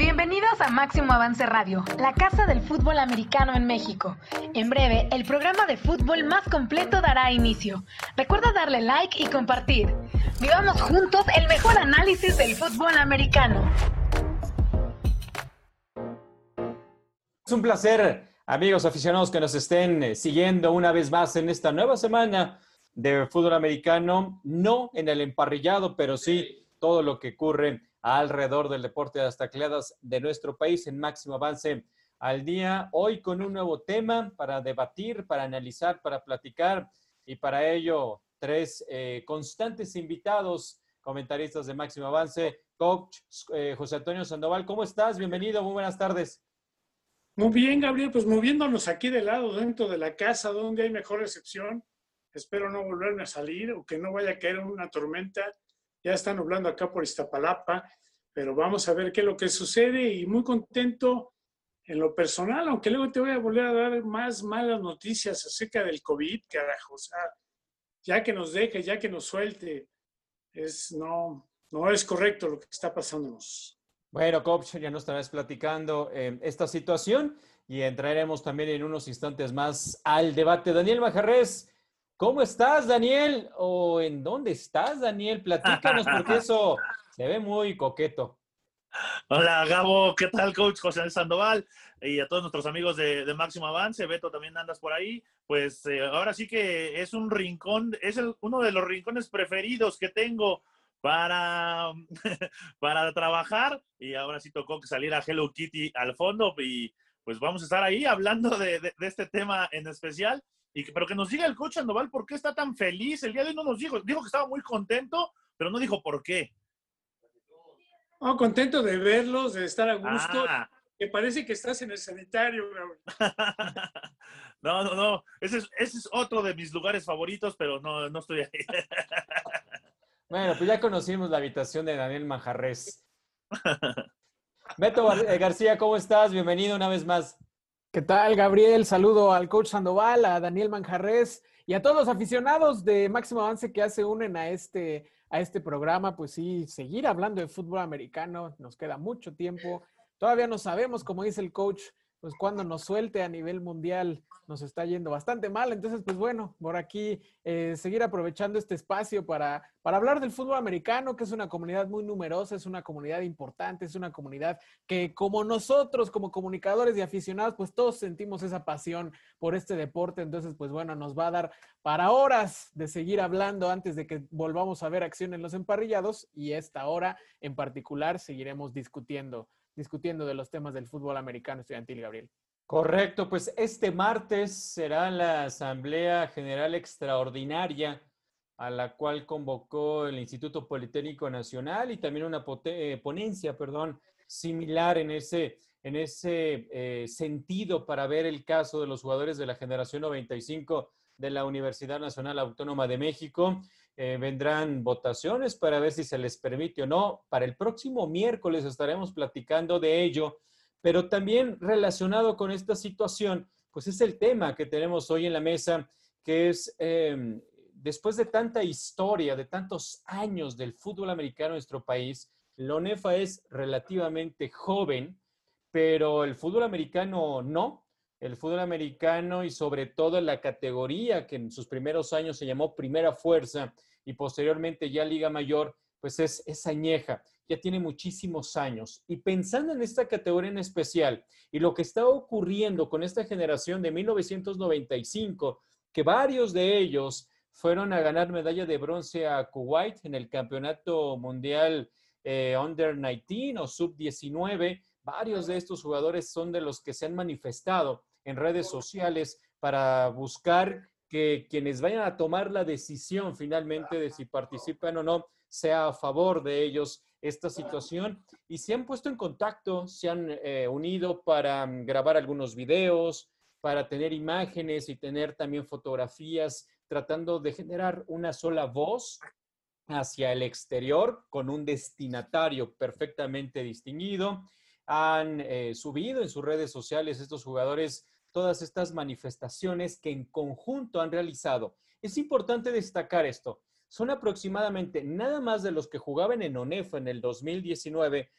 Bienvenidos a Máximo Avance Radio, la casa del fútbol americano en México. En breve, el programa de fútbol más completo dará inicio. Recuerda darle like y compartir. Vivamos juntos el mejor análisis del fútbol americano. Es un placer, amigos aficionados, que nos estén eh, siguiendo una vez más en esta nueva semana de fútbol americano, no en el emparrillado, pero sí todo lo que ocurre alrededor del deporte de las tacleadas de nuestro país en máximo avance al día. Hoy con un nuevo tema para debatir, para analizar, para platicar y para ello tres eh, constantes invitados, comentaristas de máximo avance. Coach eh, José Antonio Sandoval, ¿cómo estás? Bienvenido, muy buenas tardes. Muy bien, Gabriel, pues moviéndonos aquí de lado, dentro de la casa, donde hay mejor recepción. Espero no volverme a salir o que no vaya a caer una tormenta ya está nublando acá por Iztapalapa, pero vamos a ver qué es lo que sucede y muy contento en lo personal, aunque luego te voy a volver a dar más malas noticias acerca del COVID, carajo, o sea, ya que nos deje, ya que nos suelte, es, no, no es correcto lo que está pasándonos. Bueno, coach, ya nos estarás platicando eh, esta situación y entraremos también en unos instantes más al debate. Daniel Majarres, ¿Cómo estás, Daniel? ¿O en dónde estás, Daniel? Platícanos, porque eso se ve muy coqueto. Hola, Gabo. ¿Qué tal, coach José Sandoval? Y a todos nuestros amigos de, Máximo Avance. Beto, también andas por ahí. Pues eh, ahora sí que es un rincón, es uno de los rincones preferidos que tengo para, para trabajar. Y ahora sí tocó salir a Hello Kitty al fondo. Y pues vamos a estar ahí hablando de, de este tema en especial. Y pero que nos diga el coach Sandoval por qué está tan feliz. El día de hoy no nos dijo, dijo que estaba muy contento, pero no dijo por qué. Oh, contento de verlos, de estar a gusto. Ah. Que parece que estás en el sanitario. no, no, no. Ese es, ese es, otro de mis lugares favoritos, pero no, no estoy ahí. bueno, pues ya conocimos la habitación de Daniel Manjarres. Beto eh, García, ¿cómo estás? Bienvenido una vez más. ¿Qué tal, Gabriel? Saludo al coach Sandoval, a Daniel Manjarres y a todos los aficionados de Máximo Avance que se unen a este, a este programa. Pues sí, seguir hablando de fútbol americano, nos queda mucho tiempo. Todavía no sabemos, como dice el coach, pues cuando nos suelte a nivel mundial nos está yendo bastante mal. Entonces, pues bueno, por aquí eh, seguir aprovechando este espacio para, para hablar del fútbol americano, que es una comunidad muy numerosa, es una comunidad importante, es una comunidad que como nosotros, como comunicadores y aficionados, pues todos sentimos esa pasión por este deporte. Entonces, pues bueno, nos va a dar para horas de seguir hablando antes de que volvamos a ver acción en los emparrillados y esta hora en particular seguiremos discutiendo discutiendo de los temas del fútbol americano estudiantil, Gabriel. Correcto, pues este martes será la Asamblea General Extraordinaria a la cual convocó el Instituto Politécnico Nacional y también una eh, ponencia, perdón, similar en ese, en ese eh, sentido para ver el caso de los jugadores de la generación 95 de la Universidad Nacional Autónoma de México. Eh, vendrán votaciones para ver si se les permite o no. Para el próximo miércoles estaremos platicando de ello pero también relacionado con esta situación, pues es el tema que tenemos hoy en la mesa, que es, em, después de tanta historia, de tantos años del fútbol americano en nuestro país, la ONEFA es relativamente joven, pero el fútbol americano no. El fútbol americano y sobre todo la categoría que en sus primeros años se llamó Primera Fuerza y posteriormente ya Liga Mayor, pues es, es añeja ya tiene muchísimos años. Y pensando en esta categoría en especial y lo que está ocurriendo con esta generación de 1995, que varios de ellos fueron a ganar medalla de bronce a Kuwait en el Campeonato Mundial eh, Under 19 o Sub-19, varios de estos jugadores son de los que se han manifestado en redes sociales para buscar que quienes vayan a tomar la decisión finalmente de si participan o no sea a favor de ellos esta situación y se han puesto en contacto, se han eh, unido para mm, grabar algunos videos, para tener imágenes y tener también fotografías, tratando de generar una sola voz hacia el exterior con un destinatario perfectamente distinguido. Han eh, subido en sus redes sociales estos jugadores todas estas manifestaciones que en conjunto han realizado. Es importante destacar esto son aproximadamente nada más de los que jugaban en ONEFA en el 2019,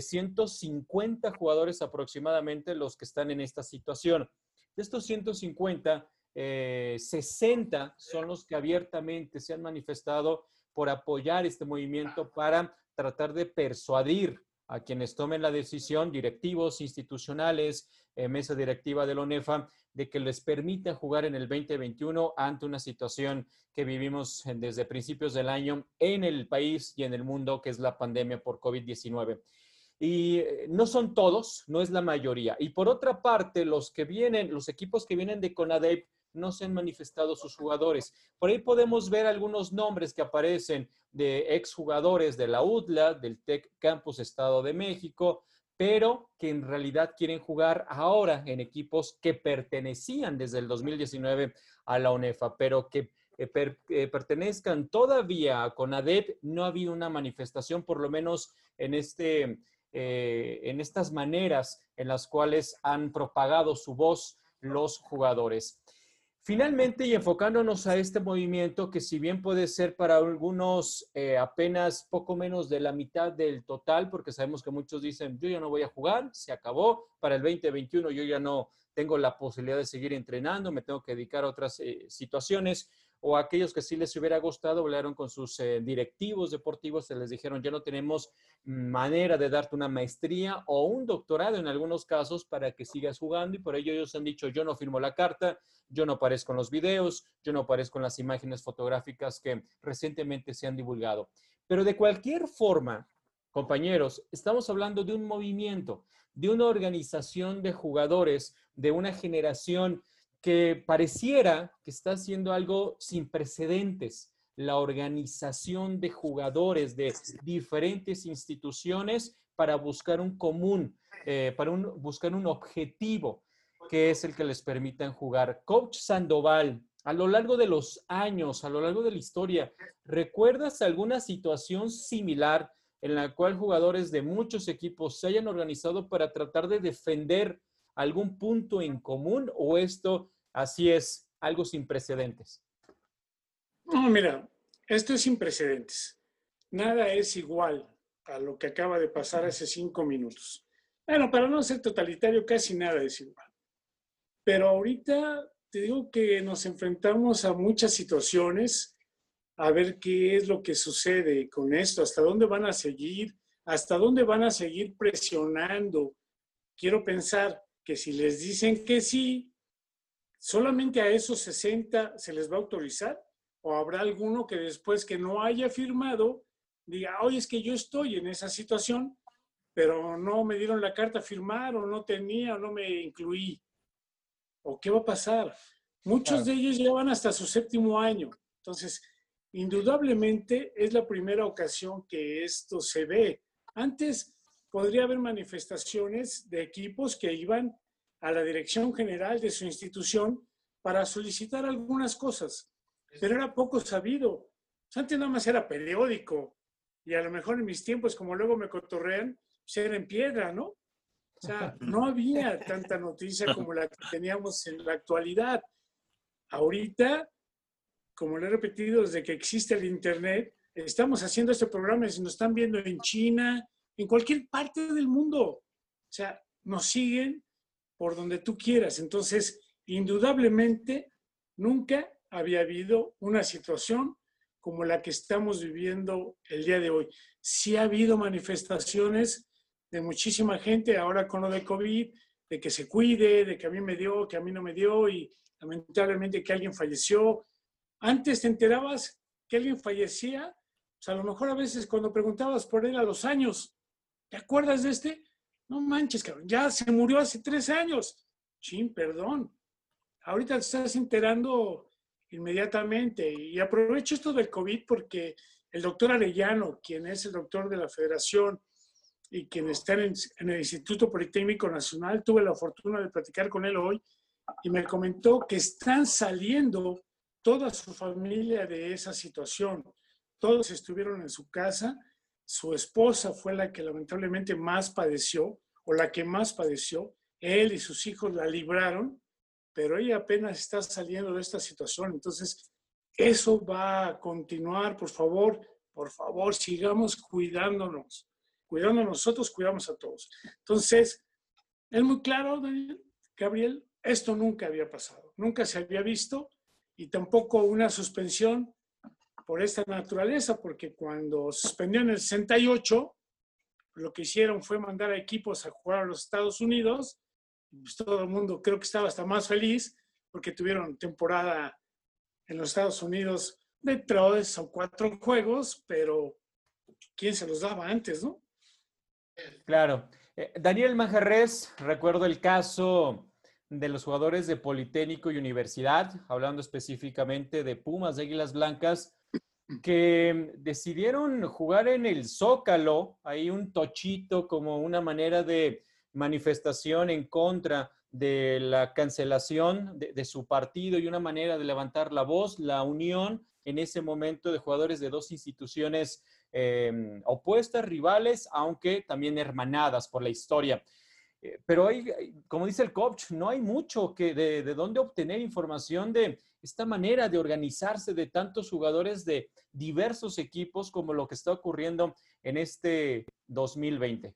150 jugadores aproximadamente los que están en esta situación. De estos 150, 60 son los que abiertamente se han manifestado por apoyar este movimiento para tratar de persuadir a quienes tomen la decisión, directivos institucionales, eh, mesa directiva de la ONEFA, de que les permita jugar en el 2021 ante una situación que vivimos desde principios del año en el país y en el mundo, que es la pandemia por COVID-19. Y eh, no son todos, no es la mayoría. Y por otra parte, los que vienen, los equipos que vienen de CONADEP, no se han manifestado sus jugadores. Por ahí podemos ver algunos nombres que aparecen de exjugadores de la UDLA, del TEC Campus Estado de México, pero que en realidad quieren jugar ahora en equipos que pertenecían desde el 2019 a la UNEFA, pero que eh, eh, pertenezcan todavía a CONADEP, no ha habido una manifestación, por lo menos en, este, eh, en estas maneras en las cuales han propagado su voz los jugadores. Finalmente, y enfocándonos a este movimiento, que si bien puede ser para algunos eh, apenas poco menos de la mitad del total, porque sabemos que muchos dicen, yo ya no voy a jugar, se acabó, para el 2021 yo ya no tengo la posibilidad de seguir entrenando, me tengo que dedicar a otras eh, situaciones, o aquellos que sí les hubiera gustado, hablaron con sus eh, directivos deportivos, se les dijeron, ya no tenemos manera de darte una maestría o un doctorado en algunos casos para que sigas jugando y por ello ellos han dicho, yo no firmo la carta, yo no aparezco en los videos, yo no aparezco en las imágenes fotográficas que recientemente se han divulgado. Pero de cualquier forma, compañeros, estamos hablando de un movimiento, de una organización de jugadores, de una generación que pareciera que está haciendo algo sin precedentes. La organización de jugadores de diferentes instituciones para buscar un común, eh, para buscar un objetivo que es el que les permitan jugar. Coach Sandoval, a lo largo de los años, a lo largo de la historia, ¿recuerdas alguna situación similar en la cual jugadores de muchos equipos se hayan organizado para tratar de defender algún punto en común o esto Así es, algo sin precedentes. No, mira, esto es sin precedentes. Nada es igual a lo que acaba de pasar hace cinco minutos. Bueno, para no ser totalitario, casi nada es igual. Pero ahorita te digo que nos enfrentamos a muchas situaciones, a ver qué es lo que sucede con esto, hasta dónde van a seguir, hasta dónde van a seguir presionando. Quiero pensar que si les dicen que sí, ¿Solamente a esos 60 se les va a autorizar? ¿O habrá alguno que después que no haya firmado diga, oye, es que yo estoy en esa situación, pero no me dieron la carta a firmar o no tenía o no me incluí? ¿O qué va a pasar? Muchos de ellos llevan hasta su séptimo año. Entonces, indudablemente es la primera ocasión que esto se ve. Antes podría haber manifestaciones de equipos que iban a la dirección general de su institución para solicitar algunas cosas, pero era poco sabido. Antes nada más era periódico y a lo mejor en mis tiempos, como luego me cotorrean, pues era en piedra, ¿no? O sea, no había tanta noticia como la que teníamos en la actualidad. Ahorita, como le he repetido desde que existe el Internet, estamos haciendo este programa y nos están viendo en China, en cualquier parte del mundo. O sea, nos siguen por donde tú quieras. Entonces, indudablemente, nunca había habido una situación como la que estamos viviendo el día de hoy. Sí ha habido manifestaciones de muchísima gente ahora con lo de COVID, de que se cuide, de que a mí me dio, que a mí no me dio y lamentablemente que alguien falleció. Antes te enterabas que alguien fallecía, pues a lo mejor a veces cuando preguntabas por él a los años, ¿te acuerdas de este? No manches, cabrón, ya se murió hace tres años. Chin, perdón. Ahorita te estás enterando inmediatamente. Y aprovecho esto del COVID porque el doctor Arellano, quien es el doctor de la federación y quien está en, el Instituto Politécnico Nacional, tuve la fortuna de platicar con él hoy y me comentó que están saliendo toda su familia de esa situación. Todos estuvieron en su casa su esposa fue la que lamentablemente más padeció o la que más padeció. Él y sus hijos la libraron, pero ella apenas está saliendo de esta situación. Entonces, eso va a continuar, por favor, por favor, sigamos cuidándonos, cuidando a nosotros, cuidamos a todos. Entonces, es muy claro, Gabriel, esto nunca había pasado, nunca se había visto y tampoco una suspensión por esta naturaleza, porque cuando suspendió en el 68, lo que hicieron fue mandar a equipos a jugar a los Estados Unidos, pues todo el mundo creo que estaba hasta más feliz porque tuvieron temporada en los Estados Unidos de tres o cuatro juegos, pero ¿quién se los daba antes, no? Claro. Eh, Daniel Manjarres, recuerdo el caso de los jugadores de Politécnico y Universidad, hablando específicamente de Pumas, de Águilas Blancas, que decidieron jugar en el Zócalo, ahí un tochito como una manera de manifestación en contra de la cancelación de, su partido y una manera de levantar la voz, la unión en ese momento de jugadores de dos instituciones em, opuestas, rivales, aunque también hermanadas por la historia. Eh, pero hay, como dice el coach, no hay mucho que de, de dónde obtener información de esta manera de organizarse de tantos jugadores de diversos equipos como lo que está ocurriendo en este 2020.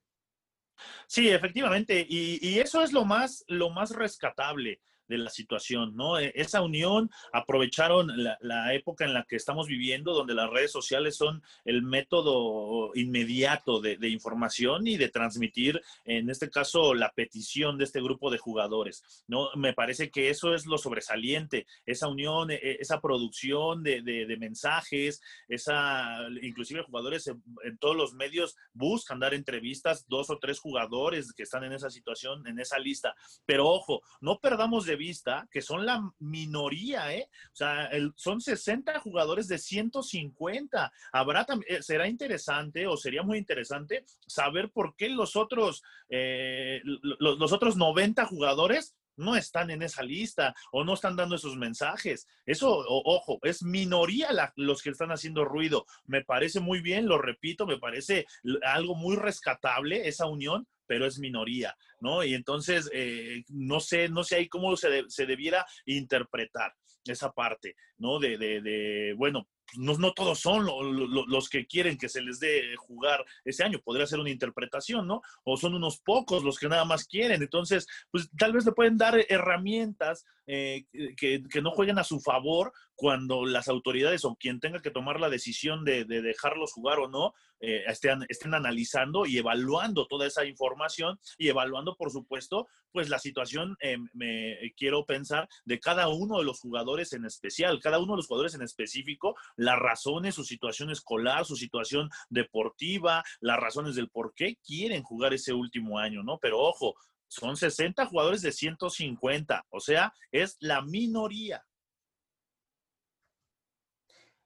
Sí, efectivamente, y, y, eso es lo más, lo más rescatable de la situación, ¿no? E, esa unión, aprovecharon la, época en la que estamos viviendo, donde las redes sociales son el método inmediato de, información y de transmitir, en este caso, la petición de este grupo de jugadores, ¿no? Me parece que eso es lo sobresaliente, esa unión, e, esa producción de, mensajes, esa, inclusive jugadores en, en todos los medios buscan dar entrevistas, dos o tres jugadores que están en esa situación, en esa lista, pero ojo, no perdamos de vista que son la minoría, ¿eh? O sea, son 60 jugadores de 150. Habrá eh, será interesante o sería muy interesante saber por qué los otros, eh, los, otros 90 jugadores no están en esa lista o no están dando esos mensajes. Eso, ojo, es minoría los que están haciendo ruido. Me parece muy bien, lo repito, me parece algo muy rescatable esa unión, pero es minoría, ¿no? Y entonces, eh, no sé, no sé ahí cómo se, se debiera interpretar esa parte, ¿no? De, de, de bueno, no, no, todos son los que quieren que se les dé jugar ese año. Podría ser una interpretación, ¿no? O son unos pocos los que nada más quieren. Entonces, pues tal vez le pueden dar herramientas eh, que, no jueguen a su favor cuando las autoridades o quien tenga que tomar la decisión de, dejarlos jugar o no, eh, estén, estén, analizando y evaluando toda esa información y evaluando, por supuesto, pues la situación, eh, me quiero pensar, de cada uno de los jugadores en especial, cada uno de los jugadores en específico, las razones, su situación escolar, su situación deportiva, las razones del por qué quieren jugar ese último año, ¿no? Pero ojo, son 60 jugadores de 150, o sea, es la minoría.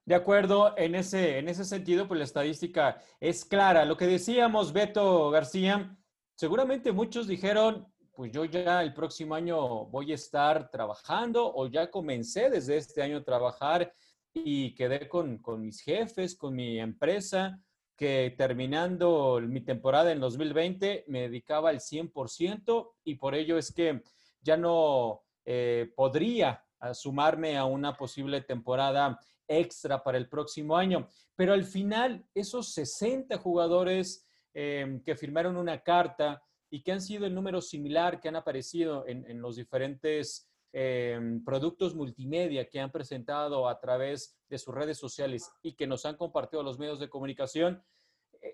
De acuerdo, en ese, en ese sentido, pues la estadística es clara. Lo que decíamos, Beto García, seguramente muchos dijeron, pues yo ya el próximo año voy a estar trabajando o ya comencé desde este año a trabajar y quedé con, con mis jefes, con mi empresa, que terminando mi temporada en 2020 me dedicaba al 100% y por ello es que ya no eh, podría sumarme a una posible temporada extra para el próximo año. Pero al final, esos 60 jugadores em, que firmaron una carta y que han sido el número similar que han aparecido en, los diferentes em, productos multimedia que han presentado a través de sus redes sociales y que nos han compartido los medios de comunicación,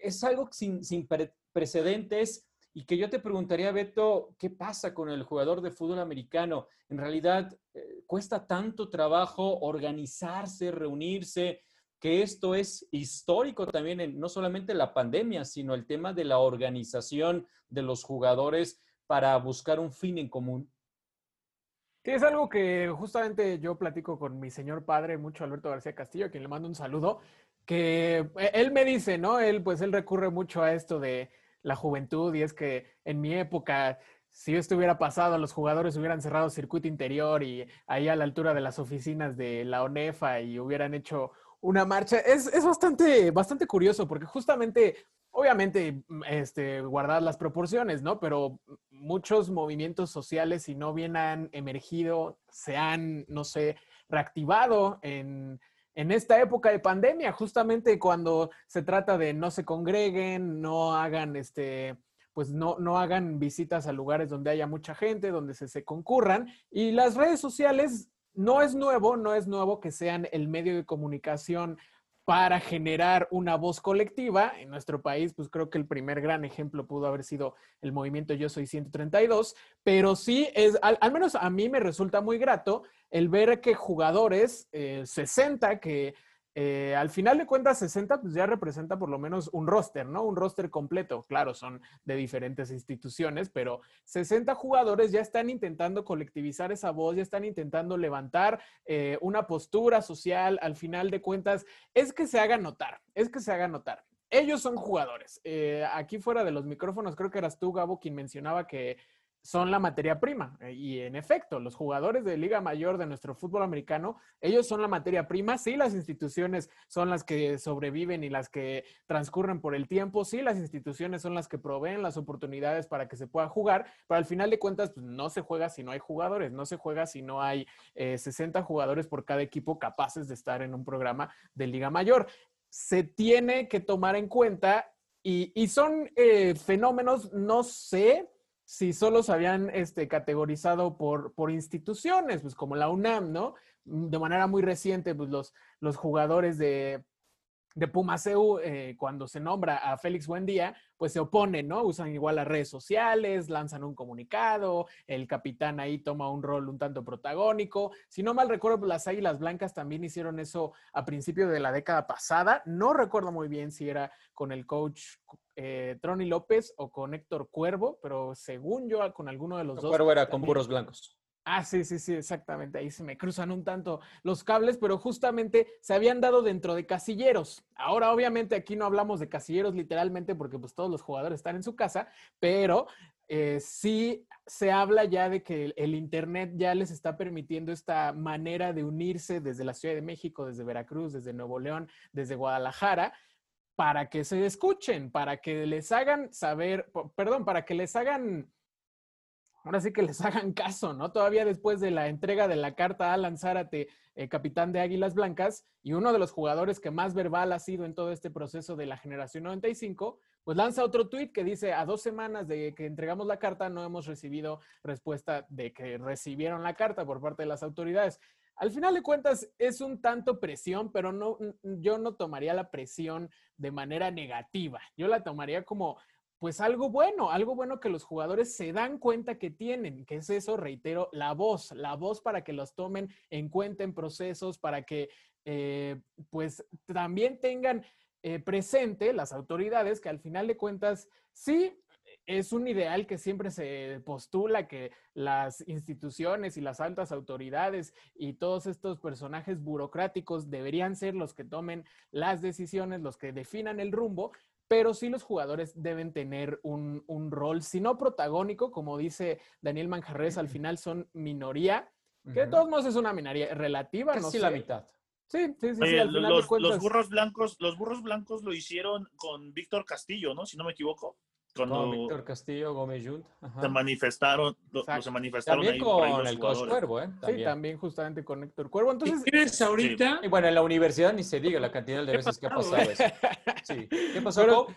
es algo sin, precedentes y que yo te preguntaría, Beto, ¿qué pasa con el jugador de fútbol americano? En realidad, eh, cuesta tanto trabajo organizarse, reunirse, que esto es histórico también, no solamente la pandemia, sino el tema de la organización de los jugadores para buscar un fin en común. Es algo que justamente yo platico con mi señor padre, mucho Alberto García Castillo, a quien le mando un saludo, que eh, él me dice, ¿no? Él, pues él recurre mucho a esto de la juventud y es que en mi época, si esto hubiera pasado, los jugadores hubieran cerrado circuito interior y ahí a la altura de las oficinas de la ONEFA y hubieran hecho una marcha. Es, es bastante, bastante curioso porque justamente, obviamente, mm, este, guardar las proporciones, ¿no? Pero muchos movimientos sociales, si no bien han emergido, se han, no sé, reactivado en en esta época de pandemia, justamente cuando se trata de no se congreguen, no hagan este, pues no, no hagan visitas a lugares donde haya mucha gente, donde se, se concurran. Y las redes sociales no es nuevo, no es nuevo que sean el medio de comunicación para generar una voz colectiva. En nuestro país, pues creo que el primer gran ejemplo pudo haber sido el movimiento Yo Soy 132, pero sí es, al, menos a mí me resulta muy grato el ver que jugadores, 60, eh, que eh, al final de cuentas, 60 pues ya representa por lo menos un roster, ¿no? Un roster completo. Claro, son de diferentes instituciones, pero 60 jugadores ya están intentando colectivizar esa voz, ya están intentando levantar eh, una postura social. Al final de cuentas, es que se haga notar, es que se haga notar. Ellos son jugadores. Eh, aquí fuera de los micrófonos, creo que eras tú, Gabo, quien mencionaba que son la materia prima. Eh, y en efecto, los jugadores de Liga Mayor de nuestro fútbol americano, ellos son la materia prima. Sí, las instituciones son las que sobreviven y las que transcurren por el tiempo. Sí, las instituciones son las que proveen las oportunidades para que se pueda jugar. Pero al final de cuentas, pues, no se juega si no hay jugadores. No se juega si no hay 60 eh, jugadores por cada equipo capaces de estar en un programa de Liga Mayor. Se tiene que tomar en cuenta y, son eh, fenómenos, no sé, si solo se habían este, categorizado por, por instituciones, pues como la UNAM, ¿no? De manera muy reciente, pues los, los jugadores de, de Pumaseu, eh, cuando se nombra a Félix Buendía, pues se oponen, ¿no? Usan igual las redes sociales, lanzan un comunicado, el capitán ahí toma un rol un tanto protagónico. Si no mal recuerdo, pues las Águilas Blancas también hicieron eso a principios de la década pasada. No recuerdo muy bien si era con el coach eh, Troni López o con Héctor Cuervo, pero según yo, con alguno de los dos. Cuervo era con burros blancos. Ah, sí, sí, sí, exactamente. Ahí se me cruzan un tanto los cables, pero justamente se habían dado dentro de casilleros. Ahora, obviamente, aquí no hablamos de casilleros literalmente porque pues todos los jugadores están en su casa, pero eh, sí se habla ya de que el, Internet ya les está permitiendo esta manera de unirse desde la Ciudad de México, desde Veracruz, desde Nuevo León, desde Guadalajara, para que se escuchen, para que les hagan saber, perdón, para que les hagan ahora sí que les hagan caso, ¿no? Todavía después de la entrega de la carta a Alan Zárate, eh, capitán de Águilas Blancas, y uno de los jugadores que más verbal ha sido en todo este proceso de la generación 95, pues lanza otro tuit que dice, a dos semanas de que entregamos la carta no hemos recibido respuesta de que recibieron la carta por parte de las autoridades. Al final de cuentas es un tanto presión, pero no, yo no tomaría la presión de manera negativa. Yo la tomaría como pues algo bueno, algo bueno que los jugadores se dan cuenta que tienen, que es eso, reitero, la voz, la voz para que los tomen en cuenta en procesos, para que eh, pues también tengan eh, presente las autoridades que al final de cuentas sí es un ideal que siempre se postula que las instituciones y las altas autoridades y todos estos personajes burocráticos deberían ser los que tomen las decisiones, los que definan el rumbo, pero sí los jugadores deben tener un, rol, si no protagónico, como dice Daniel Manjarres, al final son minoría, que de todos modos es una minoría relativa, Casi no la mitad. Sí, sí, sí. los, burros blancos, los burros blancos lo hicieron con Víctor Castillo, ¿no? Si no me equivoco. Con Víctor Castillo, Gómez Junt. Se manifestaron, se manifestaron también con el Coach Cuervo, ¿eh? Sí, también justamente con Héctor Cuervo. Entonces, ¿Qué crees ahorita? Y bueno, en la universidad ni se diga la cantidad de veces que ha pasado eso. Sí. ¿Qué pasó,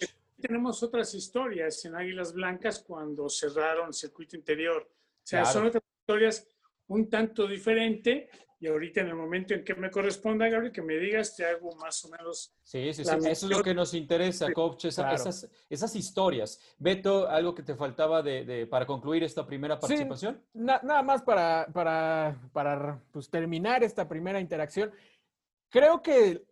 Tenemos otras historias en Águilas Blancas cuando cerraron el circuito interior. O sea, son otras historias un tanto diferentes y ahorita en el momento en que me corresponda, Gabriel, que me digas, te hago más o menos. Sí, sí, sí. Eso es lo que nos interesa, coach, esas, esas, historias. Beto, algo que te faltaba de, para concluir esta primera participación. Sí, nada más para, para, para pues, terminar esta primera interacción. Creo que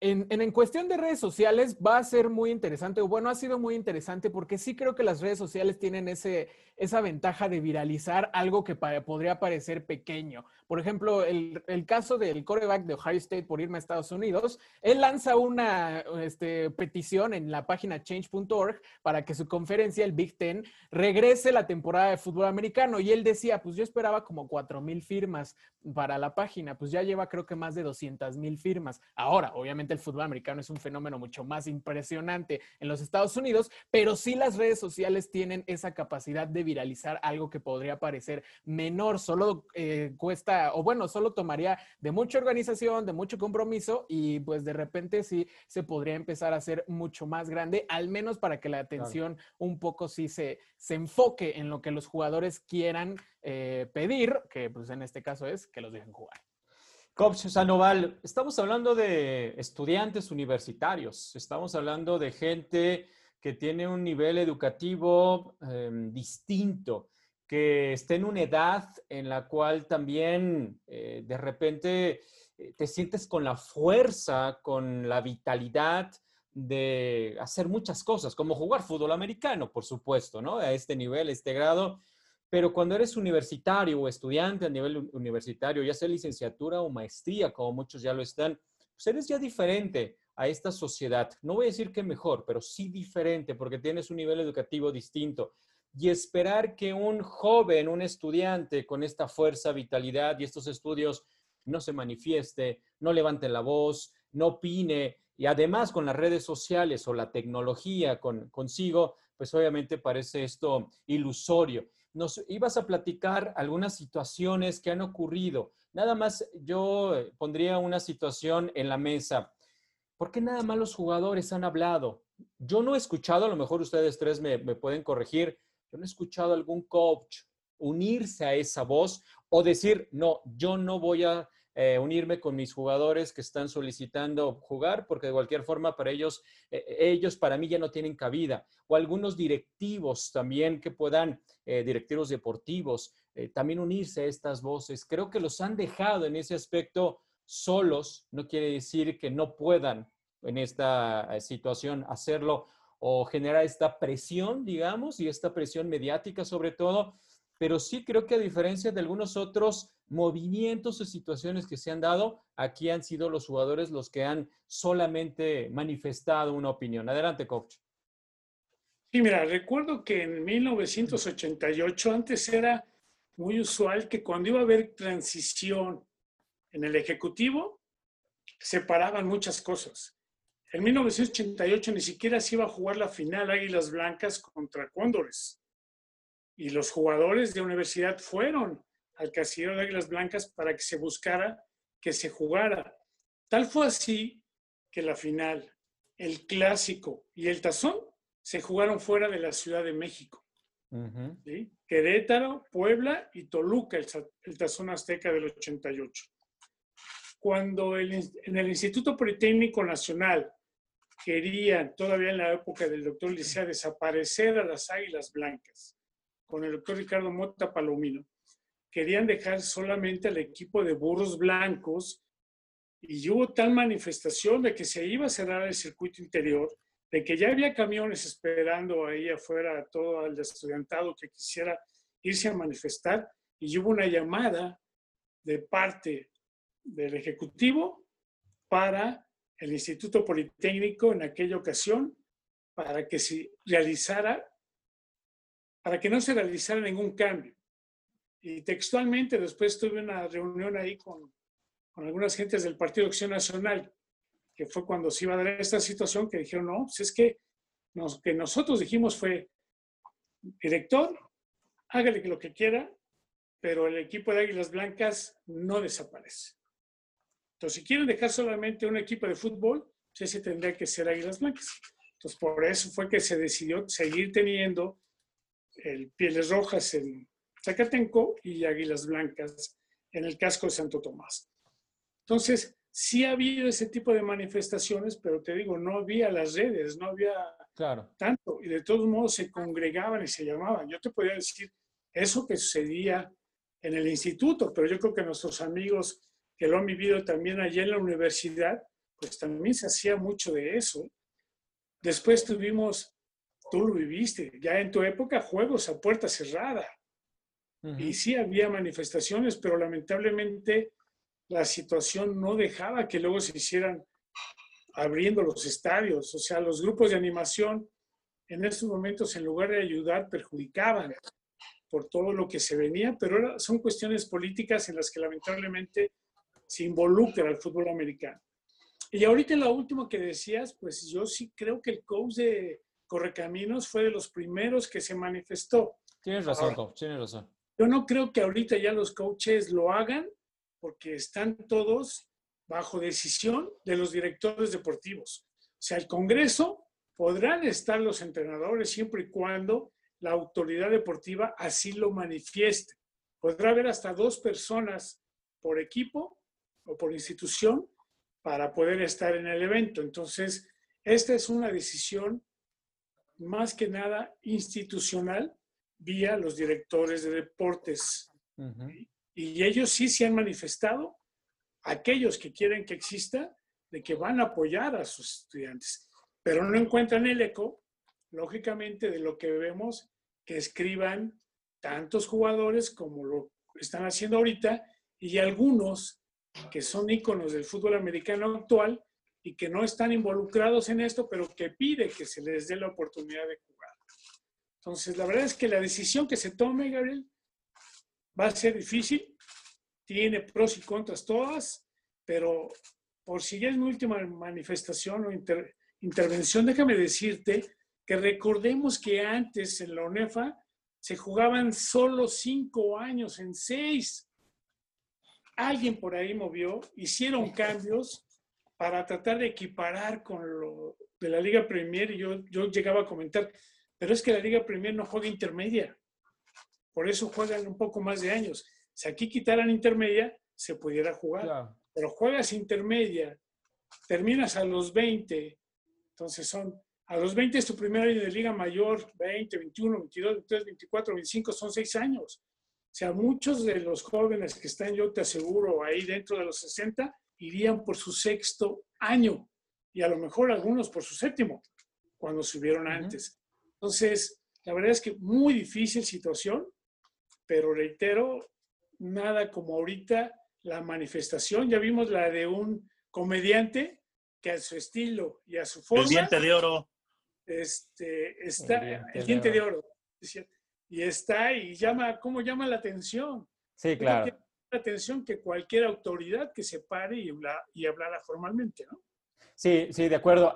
en, cuestión de redes sociales va a ser muy interesante, o bueno, ha sido muy interesante porque sí creo que las redes sociales tienen ese, esa ventaja de viralizar algo que podría parecer pequeño. Por ejemplo, el, el, caso del coreback de Ohio State por irme a Estados Unidos, él lanza una este, petición en la página change.org para que su conferencia, el Big Ten, regrese la temporada de fútbol americano. Y él decía, pues yo esperaba como 4 mil firmas para la página, pues ya lleva creo que más de 200 mil firmas. Ahora, obviamente, obviamente el fútbol americano es un fenómeno mucho más impresionante en los Estados Unidos, pero sí las redes sociales tienen esa capacidad de viralizar algo que podría parecer menor, solo eh, cuesta, o bueno, solo tomaría de mucha organización, de mucho compromiso y pues de repente sí se podría empezar a hacer mucho más grande, al menos para que la atención un poco sí se, se enfoque en lo que los jugadores quieran eh, pedir, que pues en este caso es que los dejen jugar. Coach Sanoval, estamos hablando de estudiantes universitarios, estamos hablando de gente que tiene un nivel educativo em, distinto, que está en una edad en la cual también eh, de repente eh, te sientes con la fuerza, con la vitalidad de hacer muchas cosas, como jugar fútbol americano, por supuesto, ¿no? A este nivel, a este grado. Pero cuando eres universitario o estudiante a nivel universitario, ya sea licenciatura o maestría, como muchos ya lo están, pues eres ya diferente a esta sociedad. No voy a decir que mejor, pero sí diferente, porque tienes un nivel educativo distinto. Y esperar que un joven, un estudiante con esta fuerza, vitalidad y estos estudios no se manifieste, no levante la voz, no opine, y además con las redes sociales o la tecnología con, consigo, pues obviamente parece esto ilusorio nos ibas a platicar algunas situaciones que han ocurrido. Nada más yo eh, pondría una situación en la mesa. ¿Por qué nada más los jugadores han hablado? Yo no he escuchado, a lo mejor ustedes tres me, me pueden corregir, yo no he escuchado algún coach unirse a esa voz o decir, no, yo no voy a eh, unirme con mis jugadores que están solicitando jugar, porque de cualquier forma para ellos, eh, ellos para mí ya no tienen cabida. O algunos directivos también que puedan, eh, directivos deportivos, también unirse a estas voces. Creo que los han dejado en ese aspecto solos, no quiere decir que no puedan en esta situación hacerlo o generar esta presión, digamos, y esta presión mediática sobre todo, pero sí creo que a diferencia de algunos otros movimientos o situaciones que se han dado, aquí han sido los jugadores los que han solamente manifestado una opinión. Adelante, coach. Sí, mira, recuerdo que en 1988 antes era muy usual que cuando iba a haber transición en el Ejecutivo, separaban muchas cosas. En 1988 ni siquiera se iba a jugar la final Águilas Blancas contra Cóndores y los jugadores de universidad fueron al casillero de Águilas Blancas para que se buscara que se jugara. Tal fue así que la final, el clásico y el tazón se jugaron fuera de la Ciudad de México. Querétaro, Puebla y Toluca, el, tazón azteca del 88. Cuando en el Instituto Politécnico Nacional querían, todavía en la época del doctor Licea, desaparecer a las Águilas Blancas, con el doctor Ricardo Mota Palomino, querían dejar solamente al equipo de burros blancos y hubo tal manifestación de que se iba a cerrar el circuito interior, de que ya había camiones esperando ahí afuera todo el estudiantado que quisiera irse a manifestar y hubo una llamada de parte del Ejecutivo para el Instituto Politécnico en aquella ocasión para que se realizara para que no se realizara ningún cambio. Y textualmente después tuve una reunión ahí con, con algunas gentes del Partido Acción Nacional, que fue cuando se iba a dar esta situación, que dijeron, no, pues es que nos, que nosotros dijimos fue, director, hágale lo que quiera, pero el equipo de Águilas Blancas no desaparece. Entonces, si quieren dejar solamente un equipo de fútbol, pues ese tendría que ser Águilas Blancas. Entonces, por eso fue que se decidió seguir teniendo el Pieles Rojas en Zacatenco y Águilas Blancas en el casco de Santo Tomás. Entonces, sí ha habido ese tipo de manifestaciones, pero te digo, no había las redes, no había claro. tanto, y de todos modos se congregaban y se llamaban. Yo te podría decir eso que sucedía en el instituto, pero yo creo que nuestros amigos que lo han vivido también allí en la universidad, pues también se hacía mucho de eso. Después tuvimos tú lo viviste, ya en tu época juegos a puerta cerrada. Y sí había manifestaciones, pero lamentablemente la situación no dejaba que luego se hicieran abriendo los estadios. O sea, los grupos de animación en estos momentos, en lugar de ayudar, perjudicaban por todo lo que se venía, pero son cuestiones políticas en las que lamentablemente se involucra el fútbol americano. Y ahorita en lo último que decías, pues yo sí creo que el coach de Correcaminos fue de los primeros que se manifestó. Tienes razón, coach, tienes razón. Yo no creo que ahorita ya los coaches lo hagan porque están todos bajo decisión de los directores deportivos. O sea, el Congreso podrán estar los entrenadores siempre y cuando la autoridad deportiva así lo manifieste. Podrá haber hasta dos personas por equipo o por institución para poder estar en el evento. Entonces, esta es una decisión más que nada institucional vía los directores de deportes. Y ellos sí se han manifestado, aquellos que quieren que exista, de que van a apoyar a sus estudiantes, pero no encuentran el eco, lógicamente, de lo que vemos que escriban tantos jugadores como lo están haciendo ahorita y algunos que son íconos del fútbol americano actual y que no están involucrados en esto, pero que pide que se les dé la oportunidad de jugar. Entonces, la verdad es que la decisión que se tome, Gabriel, va a ser difícil, tiene pros y contras todas, pero por si ya es mi última manifestación o intervención, déjame decirte que recordemos que antes en la ONEFA se jugaban solo cinco años en seis. Alguien por ahí movió, hicieron cambios para tratar de equiparar con lo de la Liga Premier yo, yo llegaba a comentar, pero es que la Liga Premier no juega intermedia, por eso juegan un poco más de años. Si aquí quitaran intermedia, se pudiera jugar, pero juegas intermedia, terminas a los 20, entonces son a los 20 es tu primer año de Liga Mayor, 20, 21, 22, 23, 24, 25, son seis años. O sea, muchos de los jóvenes que están, yo te aseguro, ahí dentro de los 60, irían por su sexto año y a lo mejor algunos por su séptimo, cuando subieron antes. Entonces, la verdad es que muy difícil situación, pero reitero, nada como ahorita la manifestación. Ya vimos la de un comediante que a su estilo y a su forma. El diente de oro este, está, el diente, de oro. Y está y llama, ¿cómo llama la atención? Sí, claro. La atención que cualquier autoridad que se pare y, y hablara formalmente, ¿no? Sí, sí, de acuerdo.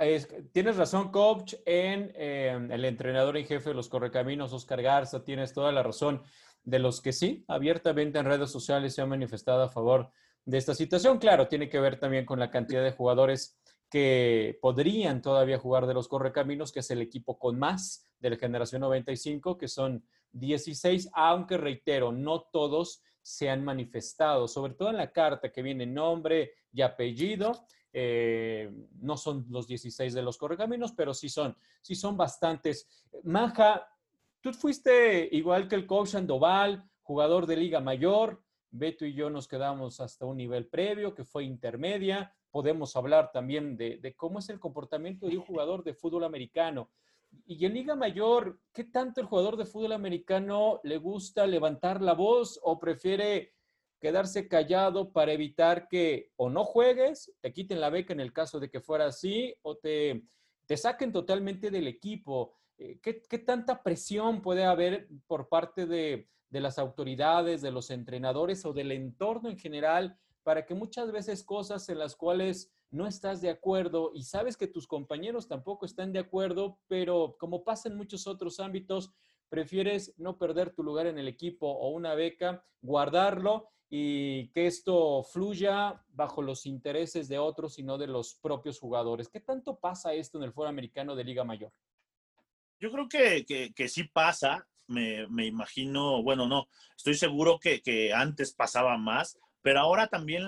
tienes razón, coach, en em, el entrenador en jefe de los Correcaminos, Oscar Garza, tienes toda la razón. De los que sí, abiertamente en redes sociales se han manifestado a favor de esta situación. Claro, tiene que ver también con la cantidad de jugadores que podrían todavía jugar de los Correcaminos, que es el equipo con más de la generación 95, que son 16, aunque reitero, no todos se han manifestado, sobre todo en la carta que viene nombre y apellido. Eh, no son los 16 de los Correcaminos, pero sí son, sí son bastantes. Maja, tú fuiste igual que el coach Andoval, jugador de Liga Mayor. Beto y yo nos quedamos hasta un nivel previo, que fue intermedia podemos hablar también de, cómo es el comportamiento de un jugador de fútbol americano. Y en Liga Mayor, ¿qué tanto el jugador de fútbol americano le gusta levantar la voz o prefiere quedarse callado para evitar que o no juegues, te quiten la beca en el caso de que fuera así, o te, te saquen totalmente del equipo? Eh, ¿Qué, ¿Qué, tanta presión puede haber por parte de, de las autoridades, de los entrenadores o del entorno en general para que muchas veces cosas en las cuales no estás de acuerdo y sabes que tus compañeros tampoco están de acuerdo, pero como pasa en muchos otros ámbitos, prefieres no perder tu lugar en el equipo o una beca, guardarlo y que esto fluya bajo los intereses de otros y no de los propios jugadores. ¿Qué tanto pasa esto en el foro americano de Liga Mayor? Yo creo que, que, sí pasa, me, me, imagino, bueno, no, estoy seguro que, que antes pasaba más, pero ahora también